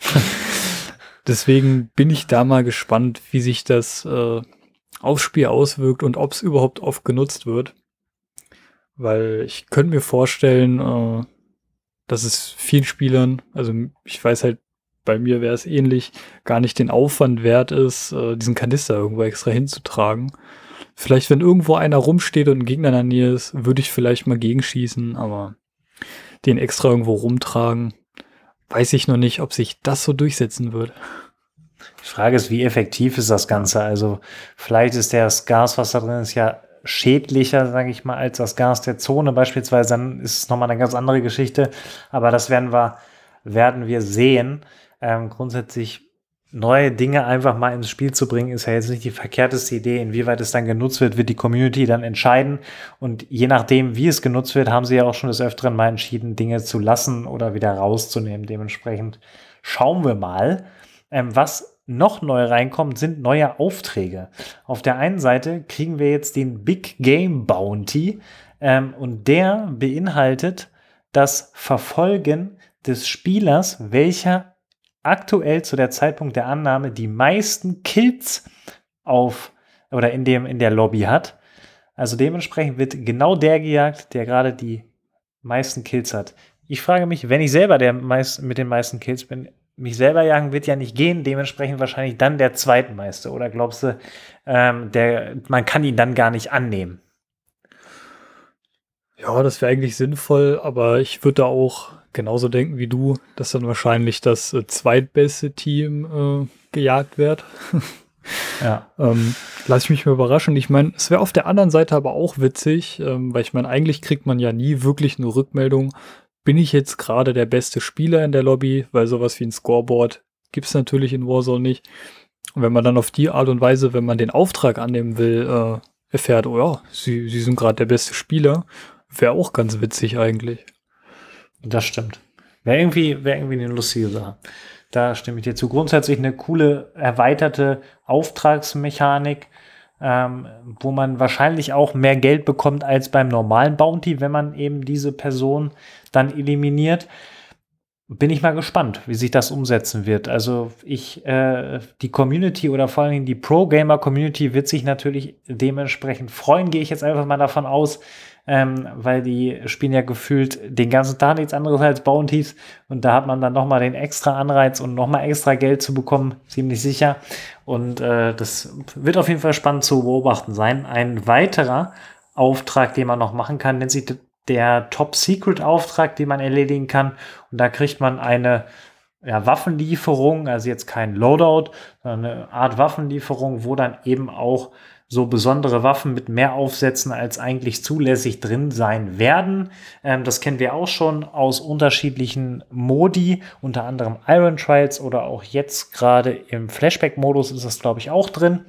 Deswegen bin ich da mal gespannt, wie sich das äh, aufs Spiel auswirkt und ob es überhaupt oft genutzt wird. Weil ich könnte mir vorstellen, äh, dass es vielen Spielern, also ich weiß halt bei mir wäre es ähnlich, gar nicht den Aufwand wert ist, äh, diesen Kanister irgendwo extra hinzutragen. Vielleicht, wenn irgendwo einer rumsteht und ein Gegner in der Nähe ist, würde ich vielleicht mal gegenschießen, aber den extra irgendwo rumtragen, weiß ich noch nicht, ob sich das so durchsetzen würde. Die Frage ist, wie effektiv ist das Ganze? Also vielleicht ist das Gas, was da drin ist, ja schädlicher, sage ich mal, als das Gas der Zone beispielsweise. Dann ist es nochmal eine ganz andere Geschichte. Aber das werden wir, werden wir sehen ähm, grundsätzlich neue Dinge einfach mal ins Spiel zu bringen, ist ja jetzt nicht die verkehrteste Idee. Inwieweit es dann genutzt wird, wird die Community dann entscheiden. Und je nachdem, wie es genutzt wird, haben sie ja auch schon des Öfteren mal entschieden, Dinge zu lassen oder wieder rauszunehmen. Dementsprechend schauen wir mal. Ähm, was noch neu reinkommt, sind neue Aufträge. Auf der einen Seite kriegen wir jetzt den Big Game Bounty ähm, und der beinhaltet das Verfolgen des Spielers, welcher aktuell zu der Zeitpunkt der Annahme die meisten Kills auf oder in dem in der Lobby hat. Also dementsprechend wird genau der gejagt, der gerade die meisten Kills hat. Ich frage mich, wenn ich selber der meist, mit den meisten Kills bin, mich selber jagen wird ja nicht gehen, dementsprechend wahrscheinlich dann der Zweitmeister. Oder glaubst du, ähm, der, man kann ihn dann gar nicht annehmen? Ja, das wäre eigentlich sinnvoll, aber ich würde da auch genauso denken wie du, dass dann wahrscheinlich das äh, zweitbeste Team äh, gejagt wird. ja. ähm, lass ich mich mal überraschen. Ich meine, es wäre auf der anderen Seite aber auch witzig, ähm, weil ich meine, eigentlich kriegt man ja nie wirklich eine Rückmeldung. Bin ich jetzt gerade der beste Spieler in der Lobby? Weil sowas wie ein Scoreboard gibt es natürlich in Warzone nicht. Und wenn man dann auf die Art und Weise, wenn man den Auftrag annehmen will, äh, erfährt, oh ja, sie, sie sind gerade der beste Spieler, wäre auch ganz witzig eigentlich. Das stimmt. Wäre irgendwie, wäre irgendwie eine lustige Sache. Da stimme ich dir zu. Grundsätzlich eine coole, erweiterte Auftragsmechanik, ähm, wo man wahrscheinlich auch mehr Geld bekommt als beim normalen Bounty, wenn man eben diese Person dann eliminiert. Bin ich mal gespannt, wie sich das umsetzen wird. Also ich, äh, die Community oder vor allen Dingen die Pro-Gamer-Community wird sich natürlich dementsprechend freuen, gehe ich jetzt einfach mal davon aus, ähm, weil die spielen ja gefühlt den ganzen Tag nichts anderes als Bounties und da hat man dann nochmal den extra Anreiz und nochmal extra Geld zu bekommen, ziemlich sicher. Und äh, das wird auf jeden Fall spannend zu beobachten sein. Ein weiterer Auftrag, den man noch machen kann, nennt sich der Top-Secret-Auftrag, den man erledigen kann. Und da kriegt man eine ja, Waffenlieferung, also jetzt kein Loadout, sondern eine Art Waffenlieferung, wo dann eben auch so besondere Waffen mit mehr Aufsätzen als eigentlich zulässig drin sein werden. Ähm, das kennen wir auch schon aus unterschiedlichen Modi, unter anderem Iron Trials oder auch jetzt gerade im Flashback-Modus ist das, glaube ich, auch drin.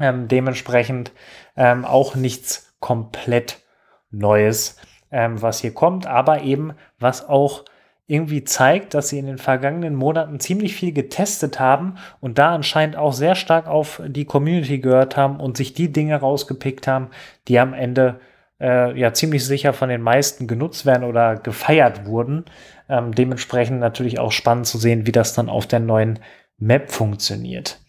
Ähm, dementsprechend ähm, auch nichts komplett Neues, ähm, was hier kommt, aber eben was auch irgendwie zeigt, dass sie in den vergangenen Monaten ziemlich viel getestet haben und da anscheinend auch sehr stark auf die Community gehört haben und sich die Dinge rausgepickt haben, die am Ende äh, ja ziemlich sicher von den meisten genutzt werden oder gefeiert wurden. Ähm, dementsprechend natürlich auch spannend zu sehen, wie das dann auf der neuen Map funktioniert.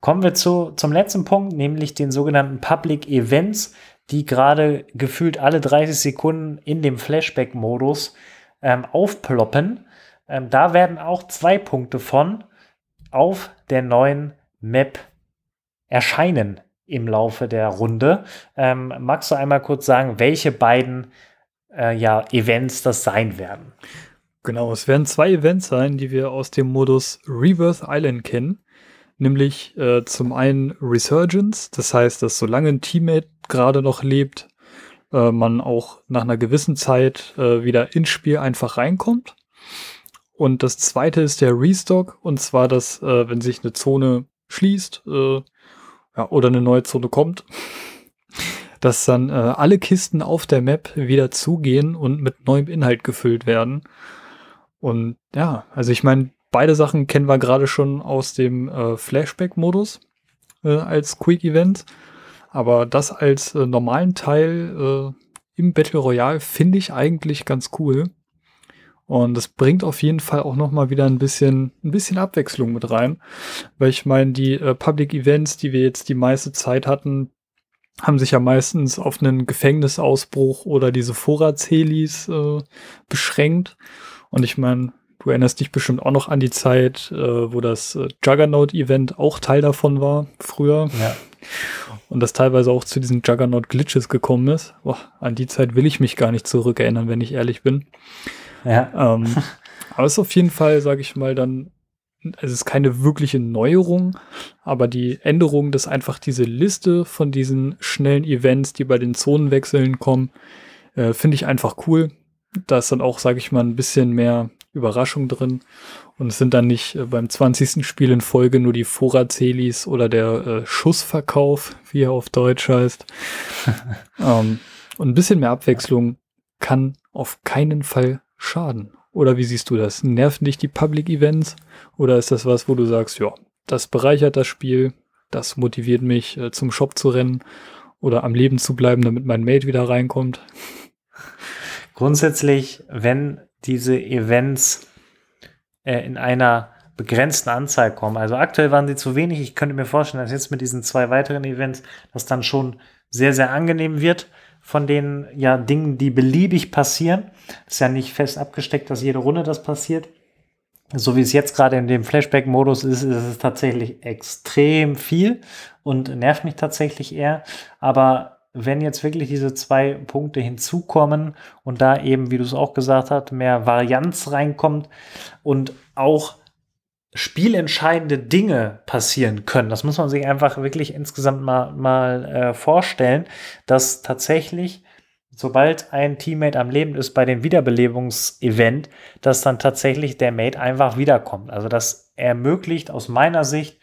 Kommen wir zu, zum letzten Punkt, nämlich den sogenannten Public Events, die gerade gefühlt alle 30 Sekunden in dem Flashback-Modus ähm, aufploppen. Ähm, da werden auch zwei Punkte von auf der neuen Map erscheinen im Laufe der Runde. Ähm, magst du einmal kurz sagen, welche beiden äh, ja, Events das sein werden? Genau, es werden zwei Events sein, die wir aus dem Modus Rebirth Island kennen. Nämlich äh, zum einen Resurgence, das heißt, dass solange ein Teammate gerade noch lebt, äh, man auch nach einer gewissen Zeit äh, wieder ins Spiel einfach reinkommt. Und das zweite ist der Restock, und zwar, dass, äh, wenn sich eine Zone schließt äh, ja, oder eine neue Zone kommt, dass dann äh, alle Kisten auf der Map wieder zugehen und mit neuem Inhalt gefüllt werden. Und ja, also ich meine, beide Sachen kennen wir gerade schon aus dem äh, Flashback-Modus als Quick-Event. Aber das als äh, normalen Teil äh, im Battle Royale finde ich eigentlich ganz cool. Und das bringt auf jeden Fall auch noch mal wieder ein bisschen, ein bisschen Abwechslung mit rein. Weil ich meine, die äh, Public Events, die wir jetzt die meiste Zeit hatten, haben sich ja meistens auf einen Gefängnisausbruch oder diese Vorratshelis äh, beschränkt. Und ich meine, du erinnerst dich bestimmt auch noch an die Zeit, äh, wo das äh, Juggernaut-Event auch Teil davon war, früher. Ja und das teilweise auch zu diesen Juggernaut-Glitches gekommen ist. Boah, an die Zeit will ich mich gar nicht zurückerinnern, wenn ich ehrlich bin. Ja. Ähm, aber es ist auf jeden Fall, sage ich mal, dann, es ist keine wirkliche Neuerung, aber die Änderung, dass einfach diese Liste von diesen schnellen Events, die bei den Zonenwechseln kommen, äh, finde ich einfach cool. Da ist dann auch, sage ich mal, ein bisschen mehr Überraschung drin. Und es sind dann nicht äh, beim 20. Spiel in Folge nur die Vorratshelis oder der äh, Schussverkauf, wie er auf Deutsch heißt. ähm, und ein bisschen mehr Abwechslung kann auf keinen Fall schaden. Oder wie siehst du das? Nerven dich die Public Events? Oder ist das was, wo du sagst, ja, das bereichert das Spiel, das motiviert mich, äh, zum Shop zu rennen oder am Leben zu bleiben, damit mein Mate wieder reinkommt? Grundsätzlich, wenn diese Events äh, in einer begrenzten Anzahl kommen. Also aktuell waren sie zu wenig. Ich könnte mir vorstellen, dass jetzt mit diesen zwei weiteren Events das dann schon sehr, sehr angenehm wird von den ja, Dingen, die beliebig passieren. Ist ja nicht fest abgesteckt, dass jede Runde das passiert. So wie es jetzt gerade in dem Flashback-Modus ist, ist es tatsächlich extrem viel und nervt mich tatsächlich eher. Aber wenn jetzt wirklich diese zwei Punkte hinzukommen und da eben, wie du es auch gesagt hast, mehr Varianz reinkommt und auch spielentscheidende Dinge passieren können. Das muss man sich einfach wirklich insgesamt mal, mal äh, vorstellen, dass tatsächlich, sobald ein Teammate am Leben ist bei dem Wiederbelebungsevent, dass dann tatsächlich der Mate einfach wiederkommt. Also das ermöglicht aus meiner Sicht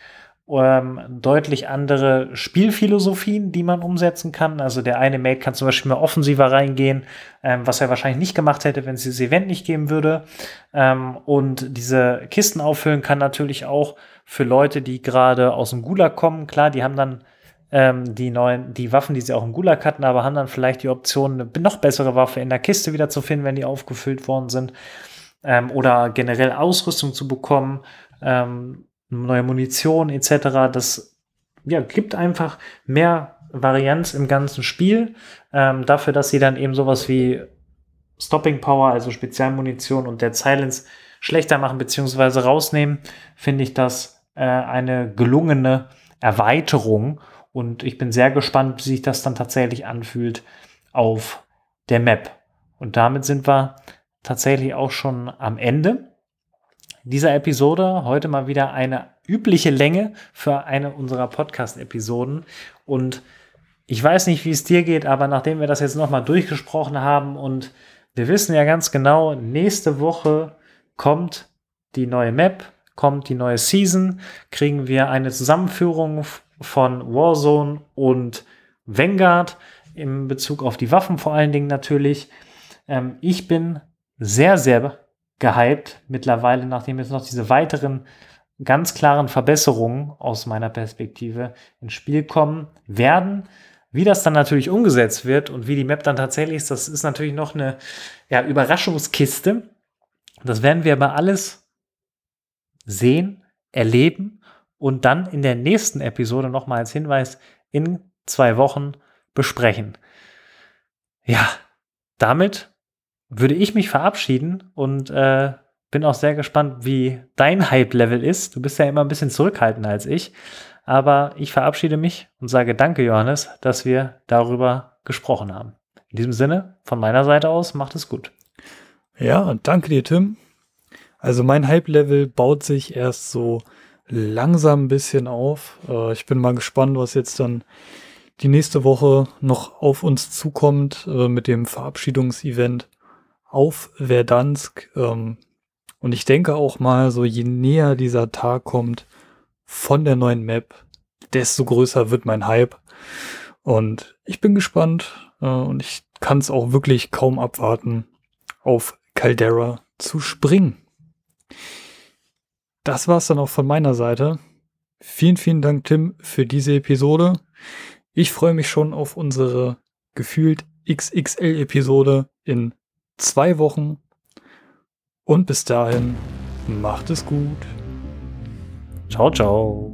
ähm, deutlich andere Spielphilosophien, die man umsetzen kann. Also der eine Mate kann zum Beispiel mehr offensiver reingehen, ähm, was er wahrscheinlich nicht gemacht hätte, wenn es dieses Event nicht geben würde. Ähm, und diese Kisten auffüllen kann natürlich auch für Leute, die gerade aus dem Gulag kommen. Klar, die haben dann ähm, die neuen, die Waffen, die sie auch im Gulag hatten, aber haben dann vielleicht die Option, eine noch bessere Waffe in der Kiste wieder zu finden, wenn die aufgefüllt worden sind. Ähm, oder generell Ausrüstung zu bekommen. Ähm, neue Munition etc. Das ja, gibt einfach mehr Varianz im ganzen Spiel. Ähm, dafür, dass sie dann eben sowas wie Stopping Power, also Spezialmunition und der Silence schlechter machen bzw. rausnehmen, finde ich das äh, eine gelungene Erweiterung. Und ich bin sehr gespannt, wie sich das dann tatsächlich anfühlt auf der Map. Und damit sind wir tatsächlich auch schon am Ende dieser Episode. Heute mal wieder eine übliche Länge für eine unserer Podcast-Episoden. Und ich weiß nicht, wie es dir geht, aber nachdem wir das jetzt nochmal durchgesprochen haben und wir wissen ja ganz genau, nächste Woche kommt die neue Map, kommt die neue Season, kriegen wir eine Zusammenführung von Warzone und Vanguard. in Bezug auf die Waffen vor allen Dingen natürlich. Ähm, ich bin sehr, sehr gehypt mittlerweile, nachdem jetzt noch diese weiteren ganz klaren Verbesserungen aus meiner Perspektive ins Spiel kommen werden. Wie das dann natürlich umgesetzt wird und wie die Map dann tatsächlich ist, das ist natürlich noch eine ja, Überraschungskiste. Das werden wir aber alles sehen, erleben und dann in der nächsten Episode nochmal als Hinweis in zwei Wochen besprechen. Ja, damit würde ich mich verabschieden und äh, bin auch sehr gespannt, wie dein Hype-Level ist. Du bist ja immer ein bisschen zurückhaltender als ich. Aber ich verabschiede mich und sage danke, Johannes, dass wir darüber gesprochen haben. In diesem Sinne, von meiner Seite aus, macht es gut. Ja, danke dir, Tim. Also mein Hype-Level baut sich erst so langsam ein bisschen auf. Äh, ich bin mal gespannt, was jetzt dann die nächste Woche noch auf uns zukommt äh, mit dem Verabschiedungsevent auf Verdansk. Ähm, und ich denke auch mal, so je näher dieser Tag kommt von der neuen Map, desto größer wird mein Hype. Und ich bin gespannt äh, und ich kann es auch wirklich kaum abwarten, auf Caldera zu springen. Das war's dann auch von meiner Seite. Vielen, vielen Dank, Tim, für diese Episode. Ich freue mich schon auf unsere gefühlt XXL-Episode in zwei Wochen. Und bis dahin, macht es gut. Ciao, ciao.